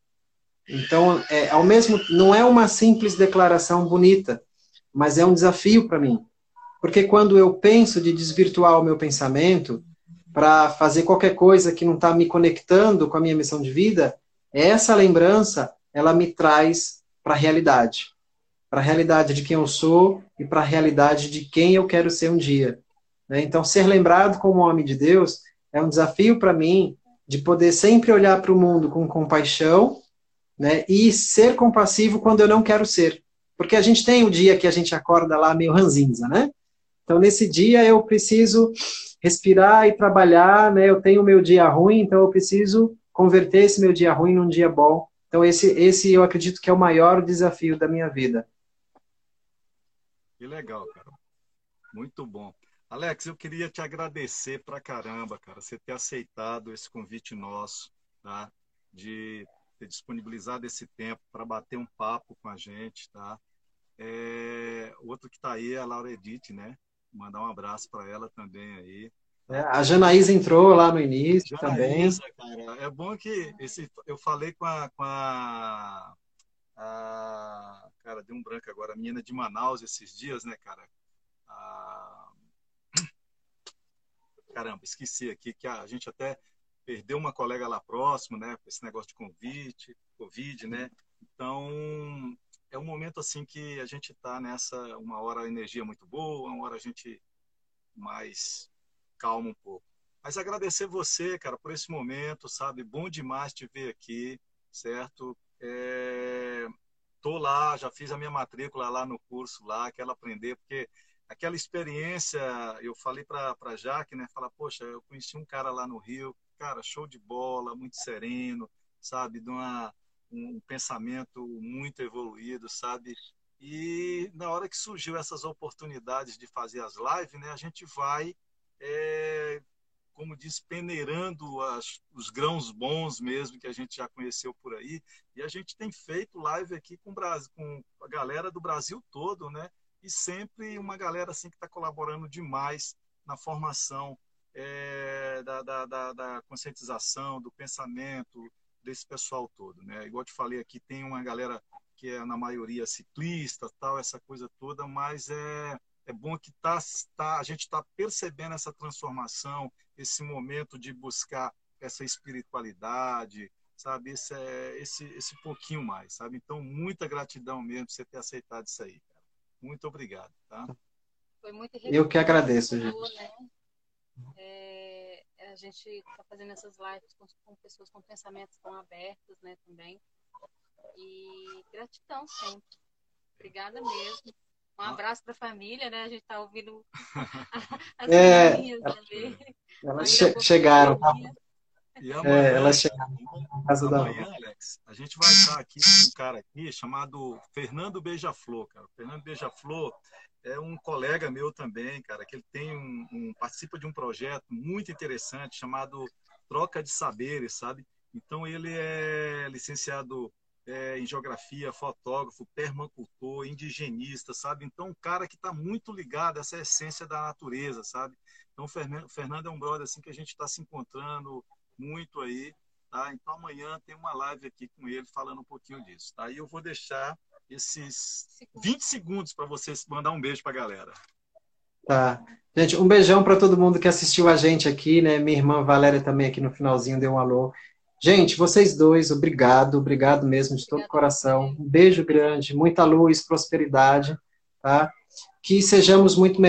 Speaker 3: Então, é, ao mesmo, não é uma simples declaração bonita, mas é um desafio para mim. Porque quando eu penso de desvirtuar o meu pensamento para fazer qualquer coisa que não está me conectando com a minha missão de vida, essa lembrança ela me traz para a realidade, para a realidade de quem eu sou e para a realidade de quem eu quero ser um dia. Né? Então, ser lembrado como homem de Deus é um desafio para mim de poder sempre olhar para o mundo com compaixão né? e ser compassivo quando eu não quero ser. Porque a gente tem o dia que a gente acorda lá meio ranzinza, né? Então, nesse dia, eu preciso respirar e trabalhar, né? Eu tenho meu dia ruim, então eu preciso converter esse meu dia ruim num dia bom. Então, esse, esse eu acredito que é o maior desafio da minha vida.
Speaker 2: Que legal, cara. Muito bom. Alex, eu queria te agradecer pra caramba, cara, você ter aceitado esse convite nosso, tá? De ter disponibilizado esse tempo para bater um papo com a gente, tá? É, outro que está aí é a Laura Edith, né? Mandar um abraço para ela também aí.
Speaker 3: É, a Janaísa entrou lá no início Janaísa,
Speaker 2: também. Cara, é bom que esse, eu falei com a, com a, a, Cara, deu um branco agora, a menina de Manaus esses dias, né, cara? A, caramba, esqueci aqui que a gente até perdeu uma colega lá próximo, né? Esse negócio de convite, Covid, né? Então, é um momento assim que a gente está nessa uma hora a energia muito boa, uma hora a gente mais calma um pouco. Mas agradecer você, cara, por esse momento, sabe? Bom demais te ver aqui, certo? É... Tô lá, já fiz a minha matrícula lá no curso lá, quero aprender, porque aquela experiência, eu falei para a Jaque, né? Falar, poxa, eu conheci um cara lá no Rio, cara, show de bola, muito sereno, sabe? De uma um pensamento muito evoluído, sabe? E na hora que surgiu essas oportunidades de fazer as lives, né, a gente vai, é, como diz, peneirando as, os grãos bons mesmo que a gente já conheceu por aí. E a gente tem feito live aqui com, com a galera do Brasil todo, né? E sempre uma galera assim que está colaborando demais na formação é, da, da, da, da conscientização, do pensamento, desse pessoal todo, né? Igual te falei aqui, tem uma galera que é na maioria ciclista, tal, essa coisa toda, mas é é bom que tá, tá a gente está percebendo essa transformação, esse momento de buscar essa espiritualidade, sabe? Esse, é, esse, esse pouquinho mais, sabe? Então, muita gratidão mesmo por você ter aceitado isso aí. Muito obrigado, tá?
Speaker 4: Foi muito
Speaker 3: Eu que agradeço, gente.
Speaker 4: Né? É a gente está fazendo essas lives com, com, pessoas com pensamentos tão abertos, né, também. E gratidão sempre. Obrigada mesmo. Um abraço para a família, né? A gente está ouvindo *laughs* *laughs* as
Speaker 3: é, também. Elas che chegaram. Tá?
Speaker 2: E amanhã, é, elas chegaram na casa da Alex, a gente vai estar aqui com um cara aqui chamado Fernando Beija-Flor, cara. Fernando Beija-Flor é um colega meu também, cara, que ele tem um, um, participa de um projeto muito interessante chamado Troca de Saberes, sabe? Então ele é licenciado é, em geografia, fotógrafo, permacultor, indigenista, sabe? Então um cara que está muito ligado a essa essência da natureza, sabe? Então o Fernando, Fernando é um brother assim que a gente está se encontrando muito aí, tá? Então amanhã tem uma live aqui com ele falando um pouquinho disso, tá? E eu vou deixar esses 20 segundos para vocês mandar um beijo para a galera.
Speaker 3: Tá. Gente, um beijão para todo mundo que assistiu a gente aqui, né? Minha irmã Valéria também aqui no finalzinho deu um alô. Gente, vocês dois, obrigado, obrigado mesmo de todo o coração. Um beijo grande, muita luz, prosperidade, tá? Que sejamos muito